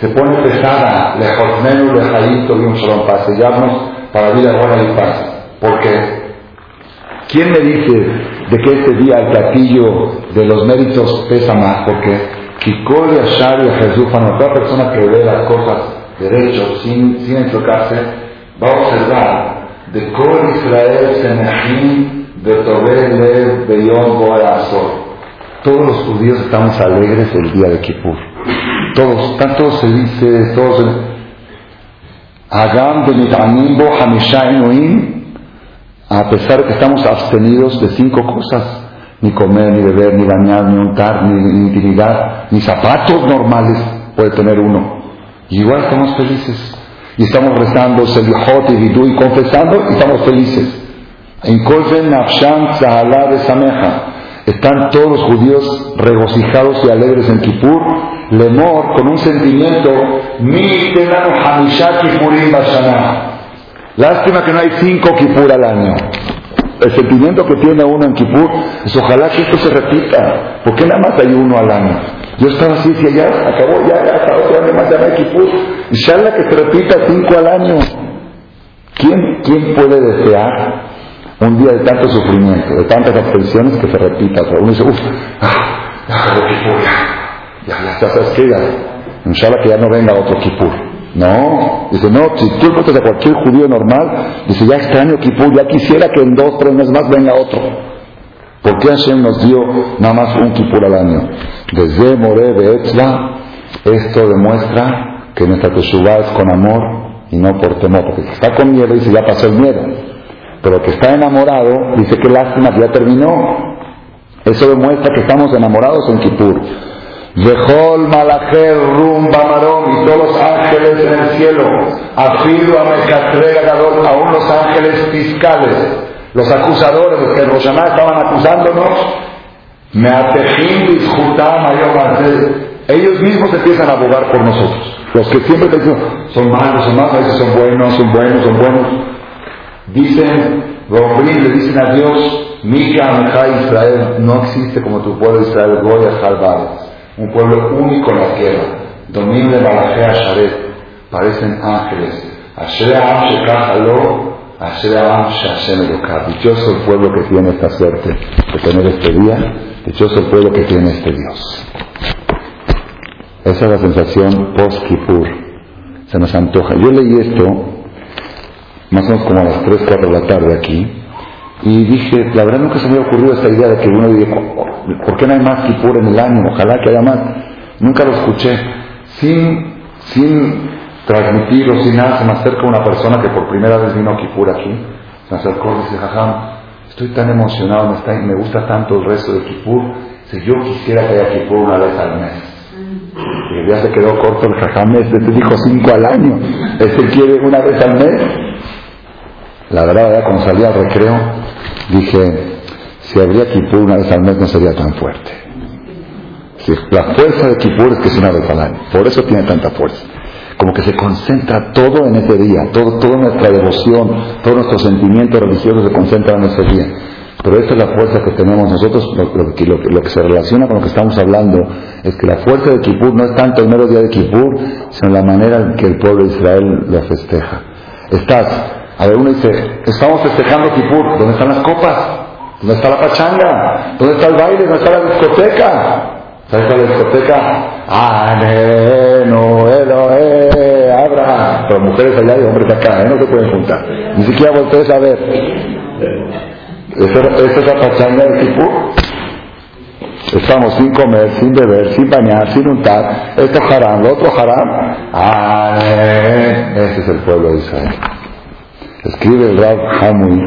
se pone pesada, lejos menos, lejadito y un solo para sellarnos para vida buena y paz. Porque, ¿quién me dice de que este día el platillo de los méritos pesa más? Porque Kikol Yashar y Jesús, toda persona que ve las cosas derecho, sin, sin enfocarse, va a observar de Kol Israel Senehim de Tobel Beyom Boazor. Todos los judíos estamos alegres el día de Kippur. Todos, están todos felices, todos. Hagam Benitanim Hamisha a pesar de que estamos abstenidos de cinco cosas, ni comer, ni beber, ni bañar, ni untar, ni intimidad, ni zapatos normales puede tener uno. Y igual estamos felices. Y estamos rezando Selihot y Vidú y confesando y estamos felices. En Kolven Nafshan de Sameja. Están todos los judíos regocijados y alegres en Kippur. Lemor con un sentimiento. Mi Lástima que no hay cinco Kippur al año. El sentimiento que tiene uno en Kippur es ojalá que esto se repita. ¿Por qué nada más hay uno al año? Yo estaba así, decía, ya, acabó, ya, ya, hasta otro año más, ya no hay Kipur. Inshallah que se repita cinco al año. ¿Quién, ¿Quién puede desear un día de tanto sufrimiento, de tantas abstenciones que se repita? uno dice, uff, ah, ya Kipur, ya, ya, ya, sabes qué, ya. Inshallah que ya no venga otro Kipur. No, dice, no, si tú preguntas a cualquier judío normal, dice, ya extraño Kipur, ya quisiera que en dos, tres meses más venga otro. ¿Por qué Hashem nos dio nada más un kipur al año? Desde More de esto demuestra que nuestra Teshuvah es con amor y no por temor. Porque que está con miedo dice ya pasó el miedo. Pero que está enamorado dice que lástima ya terminó. Eso demuestra que estamos enamorados en Kippur. Vejol Malacher Rum Bamarom y todos los ángeles en el cielo. Afilu a aún los ángeles fiscales los acusadores, los que en Roshaná estaban acusándonos, me ellos mismos empiezan a abogar por nosotros. Los que siempre te dicen, son malos, son malos, son buenos, son buenos, son buenos. Dicen, le dicen a Dios, Mika Israel, no existe como tu pueblo Israel, voy a salvar. Un pueblo único en la tierra. Dominio de Balajea Sharet, parecen ángeles. Asher Am Shekach Dichoso el pueblo que tiene esta suerte de tener este día, dichoso el pueblo que tiene este Dios. Esa es la sensación post-Kipur. Se nos antoja. Yo leí esto, más o menos como a las 3, 4 de la tarde aquí, y dije, la verdad nunca se me había ocurrido esta idea de que uno diga, ¿por qué no hay más Kipur en el año? Ojalá que haya más. Nunca lo escuché. Sin, sin transmitirlo sin nada, se me acerca una persona que por primera vez vino a Kipur aquí, se acercó y dice, Jajam, estoy tan emocionado, me, está, me gusta tanto el resto de Kipur, si yo quisiera que haya Kipur una vez al mes. Y ya se quedó corto el Jajam, este dijo cinco al año, este quiere una vez al mes. La verdad, cuando salí al recreo, dije, si habría Kipur una vez al mes no sería tan fuerte. la fuerza de Kipur es que es una vez al año, por eso tiene tanta fuerza como que se concentra todo en ese día, todo, toda nuestra devoción, todos nuestros sentimientos religiosos se concentran en ese día. Pero esta es la fuerza que tenemos nosotros, lo, que, lo, que se relaciona con lo que estamos hablando, es que la fuerza de Kippur no es tanto el mero día de Kippur, sino la manera en que el pueblo de Israel lo festeja. Estás, a ver, uno dice, estamos festejando Kippur, ¿dónde están las copas? ¿Dónde está la pachanga? ¿Dónde está el baile? ¿Dónde está la discoteca? ¿Sabes cuál es la discoteca? Elohe, Abraham. Pero mujeres allá y hombres acá, ¿eh? no se pueden juntar. Ni siquiera voltees a ver. ¿Esa es la pachanga de Kipur? Estamos sin comer, sin beber, sin bañar, sin untar. Esto haram, lo otro haram. Ah, ese es el pueblo de Israel. Escribe el Rab Hamui,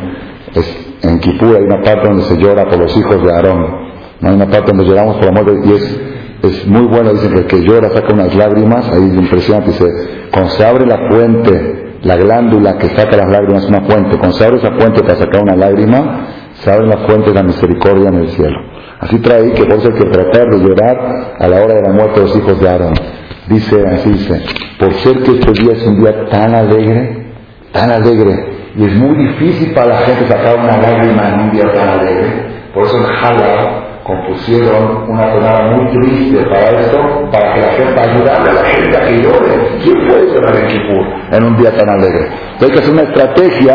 en Kipur hay una parte donde se llora por los hijos de Aarón. Hay una parte donde lloramos por la muerte y es, es muy bueno. Dicen que el que llora saca unas lágrimas, ahí es impresionante. Dice, cuando se abre la fuente, la glándula que saca las lágrimas es una fuente. Cuando se abre esa fuente para sacar una lágrima, se abre la fuente de la misericordia en el cielo. Así trae que por eso hay que tratar de llorar a la hora de la muerte de los hijos de Aarón. Dice, así dice, por ser que este día es un día tan alegre, tan alegre, y es muy difícil para la gente sacar una lágrima en un día tan alegre, por eso en Jalab compusieron una tonada muy triste para esto, para que la gente ayudara a la gente a que llore. ¿Quién puede llorar en Kipur en un día tan alegre? hay que hacer una estrategia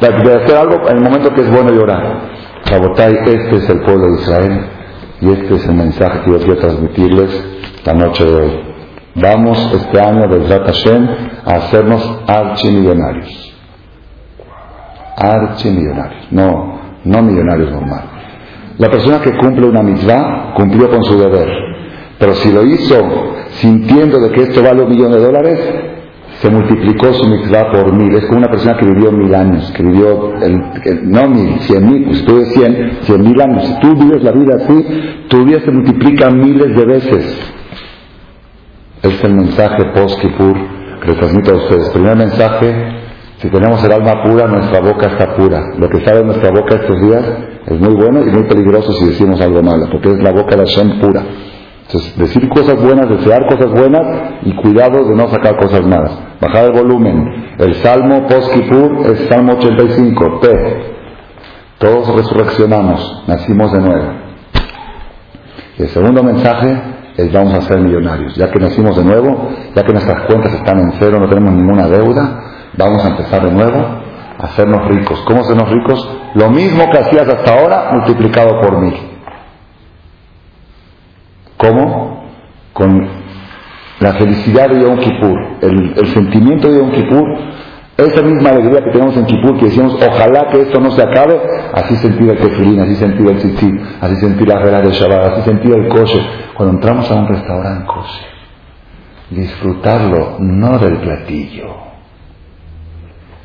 de hacer algo en el momento que es bueno llorar. Sabotai, este es el pueblo de Israel y este es el mensaje que yo quiero transmitirles la noche de hoy. Vamos este año de Hashem a hacernos archimillonarios. Archimillonarios, no, no millonarios normales. La persona que cumple una mitzvah cumplió con su deber, pero si lo hizo sintiendo de que esto vale un millón de dólares, se multiplicó su mitzvah por mil. Es como una persona que vivió mil años, que vivió, no mil, cien mil, pues tú de cien, cien mil años. Si tú vives la vida así, tu vida se multiplica miles de veces. Este es el mensaje post-Kipur que les transmito a ustedes. Primer mensaje, si tenemos el alma pura, nuestra boca está pura. Lo que sale de nuestra boca estos días es muy bueno y muy peligroso si decimos algo malo, porque es la boca de Hashem pura. Entonces, decir cosas buenas, desear cosas buenas y cuidado de no sacar cosas malas. Bajar el volumen. El Salmo Post-Kipur es Salmo 85, P. Todos resurreccionamos, nacimos de nuevo. Y el segundo mensaje es vamos a ser millonarios. Ya que nacimos de nuevo, ya que nuestras cuentas están en cero, no tenemos ninguna deuda, vamos a empezar de nuevo a hacernos ricos. ¿Cómo hacernos ricos? Lo mismo que hacías hasta ahora, multiplicado por mil. ¿Cómo? Con la felicidad de Yom Kippur, el, sentimiento de Yom Kippur, esa misma alegría que tenemos en Kippur, que decimos, ojalá que esto no se acabe, así sentir el tefilín, así sentir el tzitzit, así sentir la regla de Shabbat, así sentir el kosher. Cuando entramos a un restaurante disfrutarlo no del platillo,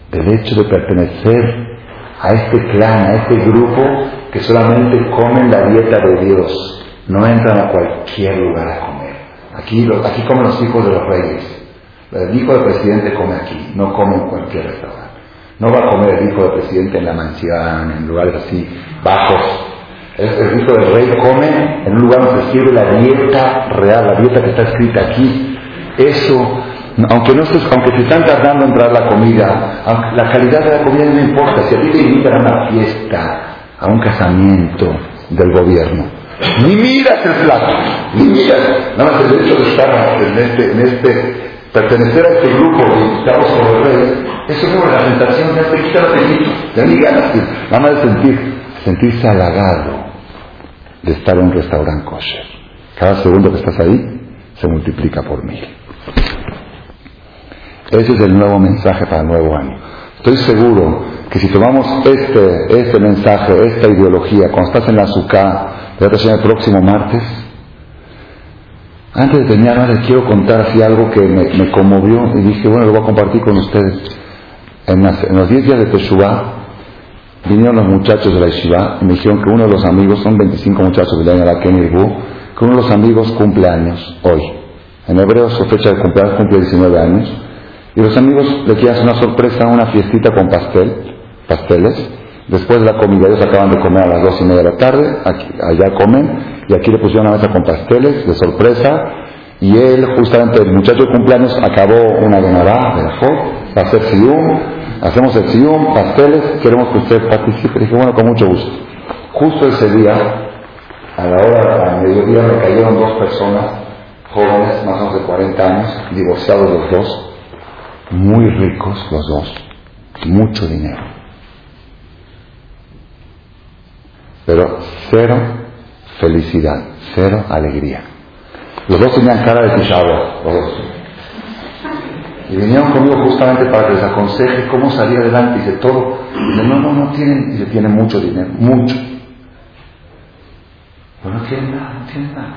del hecho de pertenecer a este clan, a este grupo que solamente comen la dieta de Dios no entran a cualquier lugar a comer. Aquí, aquí comen los hijos de los reyes. El hijo del presidente come aquí, no come en cualquier restaurante. No va a comer el hijo del presidente en la mansión, en lugares así bajos. El, hijo del rey come en un lugar donde se sirve la dieta real, la dieta que está escrita aquí. Eso, aunque no aunque se están tardando en entrar la comida, la calidad de la comida no importa. Si a ti te invitan a una fiesta, a un casamiento del gobierno, ni miras el plato, ni miras. Nada más el hecho de estar en este, en este pertenecer a este grupo de invitados por el rey, eso es una tentación, ya te quita el apetito, ya ni ganas, nada más de sentir, sentirse halagado de estar en un restaurante kosher. Cada segundo que estás ahí se multiplica por mil. Ese es el nuevo mensaje para el nuevo año. Estoy seguro que si tomamos este, este mensaje, esta ideología, cuando estás en la azúcar, el próximo martes. Antes de terminar, les quiero contar así algo que me, conmovió y dije, bueno, lo voy a compartir con ustedes. En, los 10 días de Teshuvah, vinieron los muchachos de la Yeshiva y me dijeron que uno de los amigos, son 25 muchachos de la año que uno de los amigos cumple años hoy. En hebreo su fecha de cumpleaños cumple 19 años. Y los amigos le quieren hacer una sorpresa, una fiestita con pastel, pasteles. Después de la comida, ellos acaban de comer a las dos y media de la tarde, allá comen, y aquí le pusieron una mesa con pasteles de sorpresa, y él, justamente el muchacho de cumpleaños, acabó una Nará, de la va a hacer sium, hacemos el sium, pasteles, queremos que usted participe. Dije, bueno, con mucho gusto. Justo ese día, a la hora, al mediodía, me cayeron dos personas, jóvenes, más o menos de 40 años, divorciados los dos, muy ricos los dos, mucho dinero. pero cero felicidad, cero alegría. Los dos tenían cara de pichado, los dos. Y vinieron conmigo justamente para que les aconseje cómo salir adelante. Dice, todo. Dice, no, no, no tienen. Dice, tienen mucho dinero, mucho. Pero no tienen nada, no tienen nada.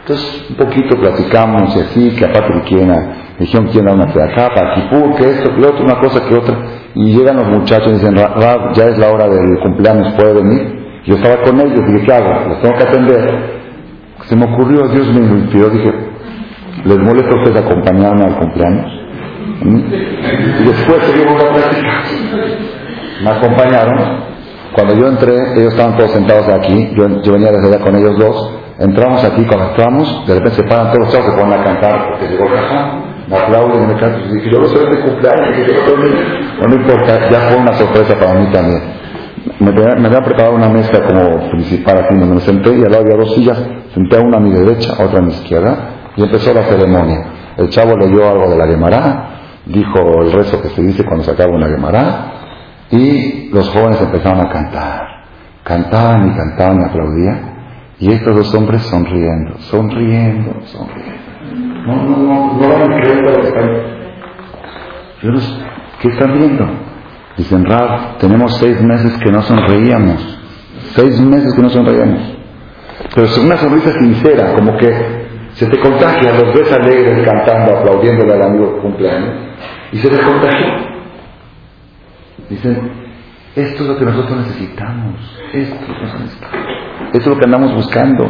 Entonces, un poquito platicamos y así, que aparte quieren, dijeron quieren dar una para Kipur, que esto, que otro, una cosa que otra. Y llegan los muchachos y dicen, ya es la hora del cumpleaños, ¿puede venir? Yo estaba con ellos, dije, ¿qué hago? Los tengo que atender. Se me ocurrió, Dios me inspiró, dije, ¿les molesta a ustedes acompañarme al cumpleaños? Y después seguimos la práctica. Me acompañaron. Cuando yo entré, ellos estaban todos sentados aquí, yo, yo venía desde allá con ellos dos, entramos aquí, cuando entramos, de repente se paran todos los chavos, se ponen a cantar, porque llegó Cajá, me aplauden y me cantan, dije, yo no soy de cumpleaños, dije, no, no importa, ya fue una sorpresa para mí también. Me, había preparado una mesa como principal aquí donde me senté y al lado había dos sillas, senté a una a mi derecha, otra a mi izquierda, y empezó la ceremonia. El chavo leyó algo de la Gemara, dijo el rezo que se dice cuando se acaba una Gemara, y los jóvenes empezaron a cantar. Cantaban y cantaban y aplaudían. Y estos dos hombres sonriendo, sonriendo, sonriendo. No, no, no, no van a creer lo que están. ¿Qué están viendo? Dicen, Rab, tenemos seis meses que no sonreíamos. Seis meses que no sonreíamos. Pero es una sonrisa sincera, como que se te contagia, los ves alegres, cantando, aplaudiéndole al amigo cumpleaños, y se les contagia. Dicen, esto es lo que nosotros necesitamos, esto es lo que esto es lo que andamos buscando.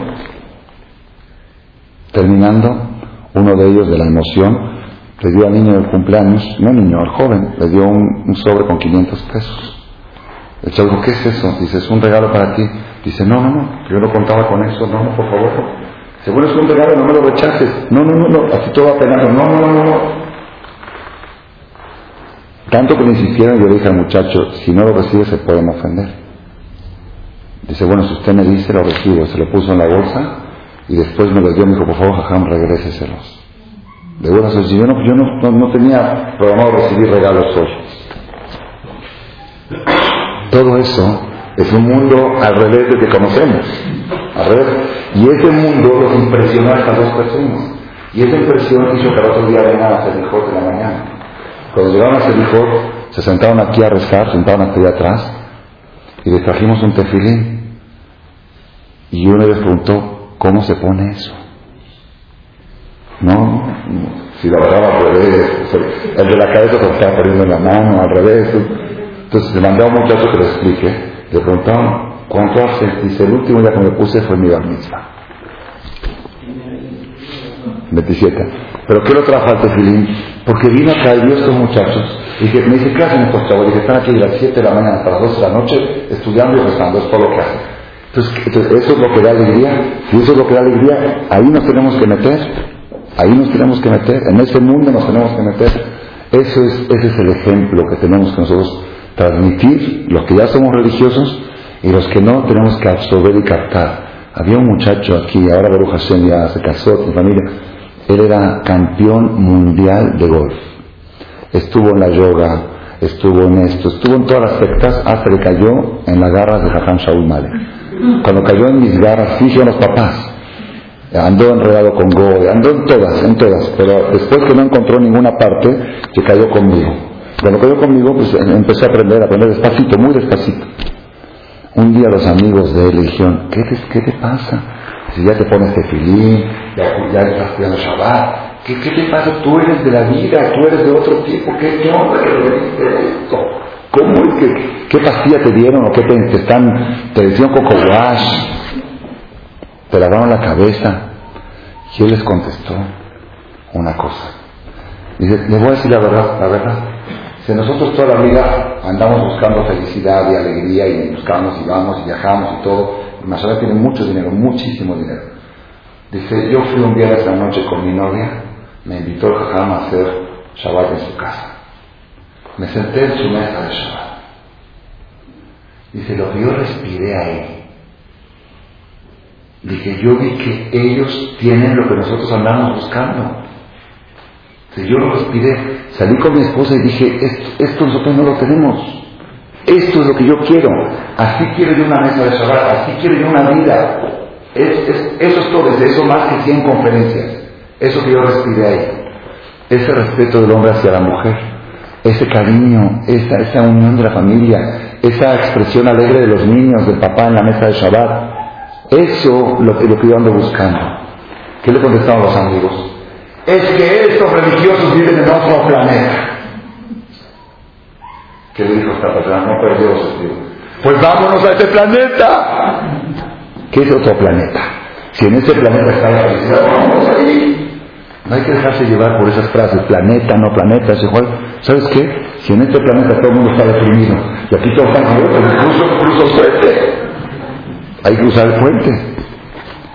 Terminando, uno de ellos de la emoción le dio al niño del cumpleaños, no niño, al joven, le dio un, sobre con 500 pesos. El chavo dijo, ¿qué es eso? Dice, es un regalo para ti. Dice, no, no, no, yo no contaba con eso, no, no, por favor. Según es un regalo, no me lo rechaces. No, no, no, no, así todo apenado. No, no, no, no. Tanto que me insistieron, yo le dije al muchacho, si no lo recibe se pueden ofender. Dice, bueno, si usted me dice, lo recibo. Se lo puso en la bolsa y después me lo dio, me dijo, por favor, jajam, regréseselos. De buenas yo no, yo no, no, no tenía programado recibir regalos hoy. Todo eso es un mundo al revés del que conocemos. Al revés. Y ese mundo los impresionó a estas dos personas. Y esa impresión hizo que el otro día vengan a Selijot de la mañana. Cuando llegaron a Selijot, se sentaron aquí a rezar, sentaron aquí atrás, y les trajimos un tefilín. Y uno les preguntó, ¿cómo se pone eso? No, si la agarraba al revés, el de la cabeza se estaba poniendo en la mano, al revés. Entonces le mandó a un muchacho que lo explique, le preguntaron, ¿cuánto hace? Dice, el último día que me puse fue mi bar mitzvah. 27. ¿Pero qué lo trajo al tefilín? Porque vino acá y vio estos muchachos. Y que, me dice, ¿qué hacen estos chavos? Dije, están aquí de las 7 de la mañana hasta las 12 de la noche estudiando y rezando, es todo lo que hacen. Entonces, eso es lo que da alegría. Si eso es lo que da alegría, ahí nos tenemos que meter. Ahí nos tenemos que meter. En ese mundo nos tenemos que meter. Eso es, ese es el ejemplo que tenemos que nosotros transmitir, los que ya somos religiosos y los que no, tenemos que absorber y captar. Había un muchacho aquí, ahora Baruch Hashem ya se casó, tiene familia. Él era campeón mundial de golf. Estuvo en la yoga, estuvo en esto, estuvo en todas las sectas hasta que cayó en las garras de Jajam Shaul Malek. Cuando cayó en mis garras, sí, los papás. Andó enredado con Goe, andó en todas, en todas, pero después que no encontró ninguna parte, se cayó conmigo. Cuando cayó conmigo, pues empecé a aprender, a aprender despacito, muy despacito. Un día los amigos de él le dijeron, ¿qué te, qué te pasa? Si ya te pones tefilín, ya, ya estás estudiando Shabbat, ¿qué, ¿qué, te pasa? Tú eres de la vida, tú eres de otro tipo, ¿qué, qué onda? ¿Cómo es que, qué pastilla te dieron o qué te, te están, te decían coco wash? Te lavaron la cabeza. Y él les contestó una cosa. Dice, les voy a decir la verdad, la verdad. Si nosotros toda la vida andamos buscando felicidad y alegría y buscamos y vamos y viajamos y todo, Mashallah tiene mucho dinero, muchísimo dinero. Dice, yo fui un viernes a la noche con mi novia, me invitó el jajam a hacer Shabbat en su casa. Me senté en su mesa de Shabbat. Dice, lo que yo respiré ahí, dije, yo vi que ellos tienen lo que nosotros andamos buscando. Entonces yo lo respiré, salí con mi esposa y dije, esto, esto nosotros no lo tenemos. Esto es lo que yo quiero. Así quiero yo una mesa de Shabbat, así quiero yo una vida. eso es todo, es eso más que 100 conferencias. Eso que yo respiré ahí. Ese respeto del hombre hacia la mujer, ese cariño, esa, esa unión de la familia, esa expresión alegre de los niños, del papá en la mesa de Shabbat. Eso lo, lo que yo ando buscando. ¿Qué le contestaron los amigos? Es que estos religiosos viven en otro planeta. ¿Qué le dijo esta persona? No perdió su Pues vámonos a ese planeta. ¿Qué es otro planeta? Si en ese planeta está la felicidad, vamos ahí. No hay que dejarse llevar por esas frases, planeta, no planeta, ¿sabes qué? Si en este planeta todo el mundo está deprimido y aquí todos están pues incluso cruzo el puente. Hay que usar el puente.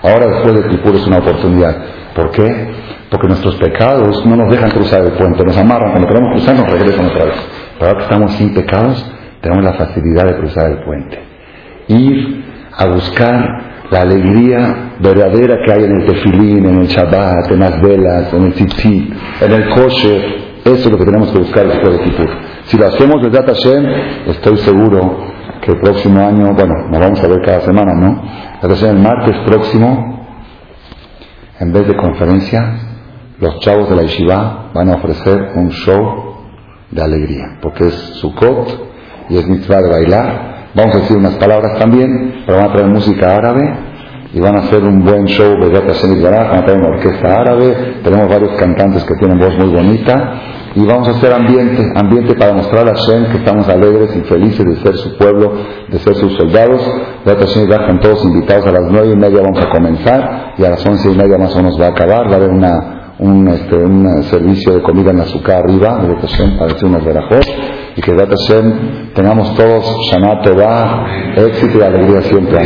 Ahora después de Kipur es una oportunidad. ¿Por qué? Porque nuestros pecados no nos dejan cruzar el puente, nos amarran. Cuando queremos cruzar nos regresan otra vez. Pero ahora que estamos sin pecados, tenemos la facilidad de cruzar el puente. Ir a buscar la alegría verdadera que hay en el tefilín, en el Shabbat, en las velas, en el tzitzit, en el kosher. Eso es lo que tenemos que buscar después de Kippur. Si lo hacemos desde Hashem, estoy seguro que el próximo año, bueno, nos vamos a ver cada semana, ¿no? el martes próximo, en vez de conferencia, los chavos de la yeshiva van a ofrecer un show de alegría, porque es Sukkot y es mitzvah de bailar. Vamos a decir unas palabras también, pero van a traer música árabe y van a hacer un buen show, van a traer una orquesta árabe, tenemos varios cantantes que tienen voz muy bonita. Y vamos a hacer ambiente, ambiente para mostrar a Shem que estamos alegres y felices de ser su pueblo, de ser sus soldados. Ya están todos invitados. A las nueve y media vamos a comenzar y a las once y media más o menos va a acabar, va a haber una, un, este, un servicio de comida en azúcar arriba, de Hashem, para decir unas verajos y que Hashem tengamos todos Shana Tova, éxito y alegría siempre.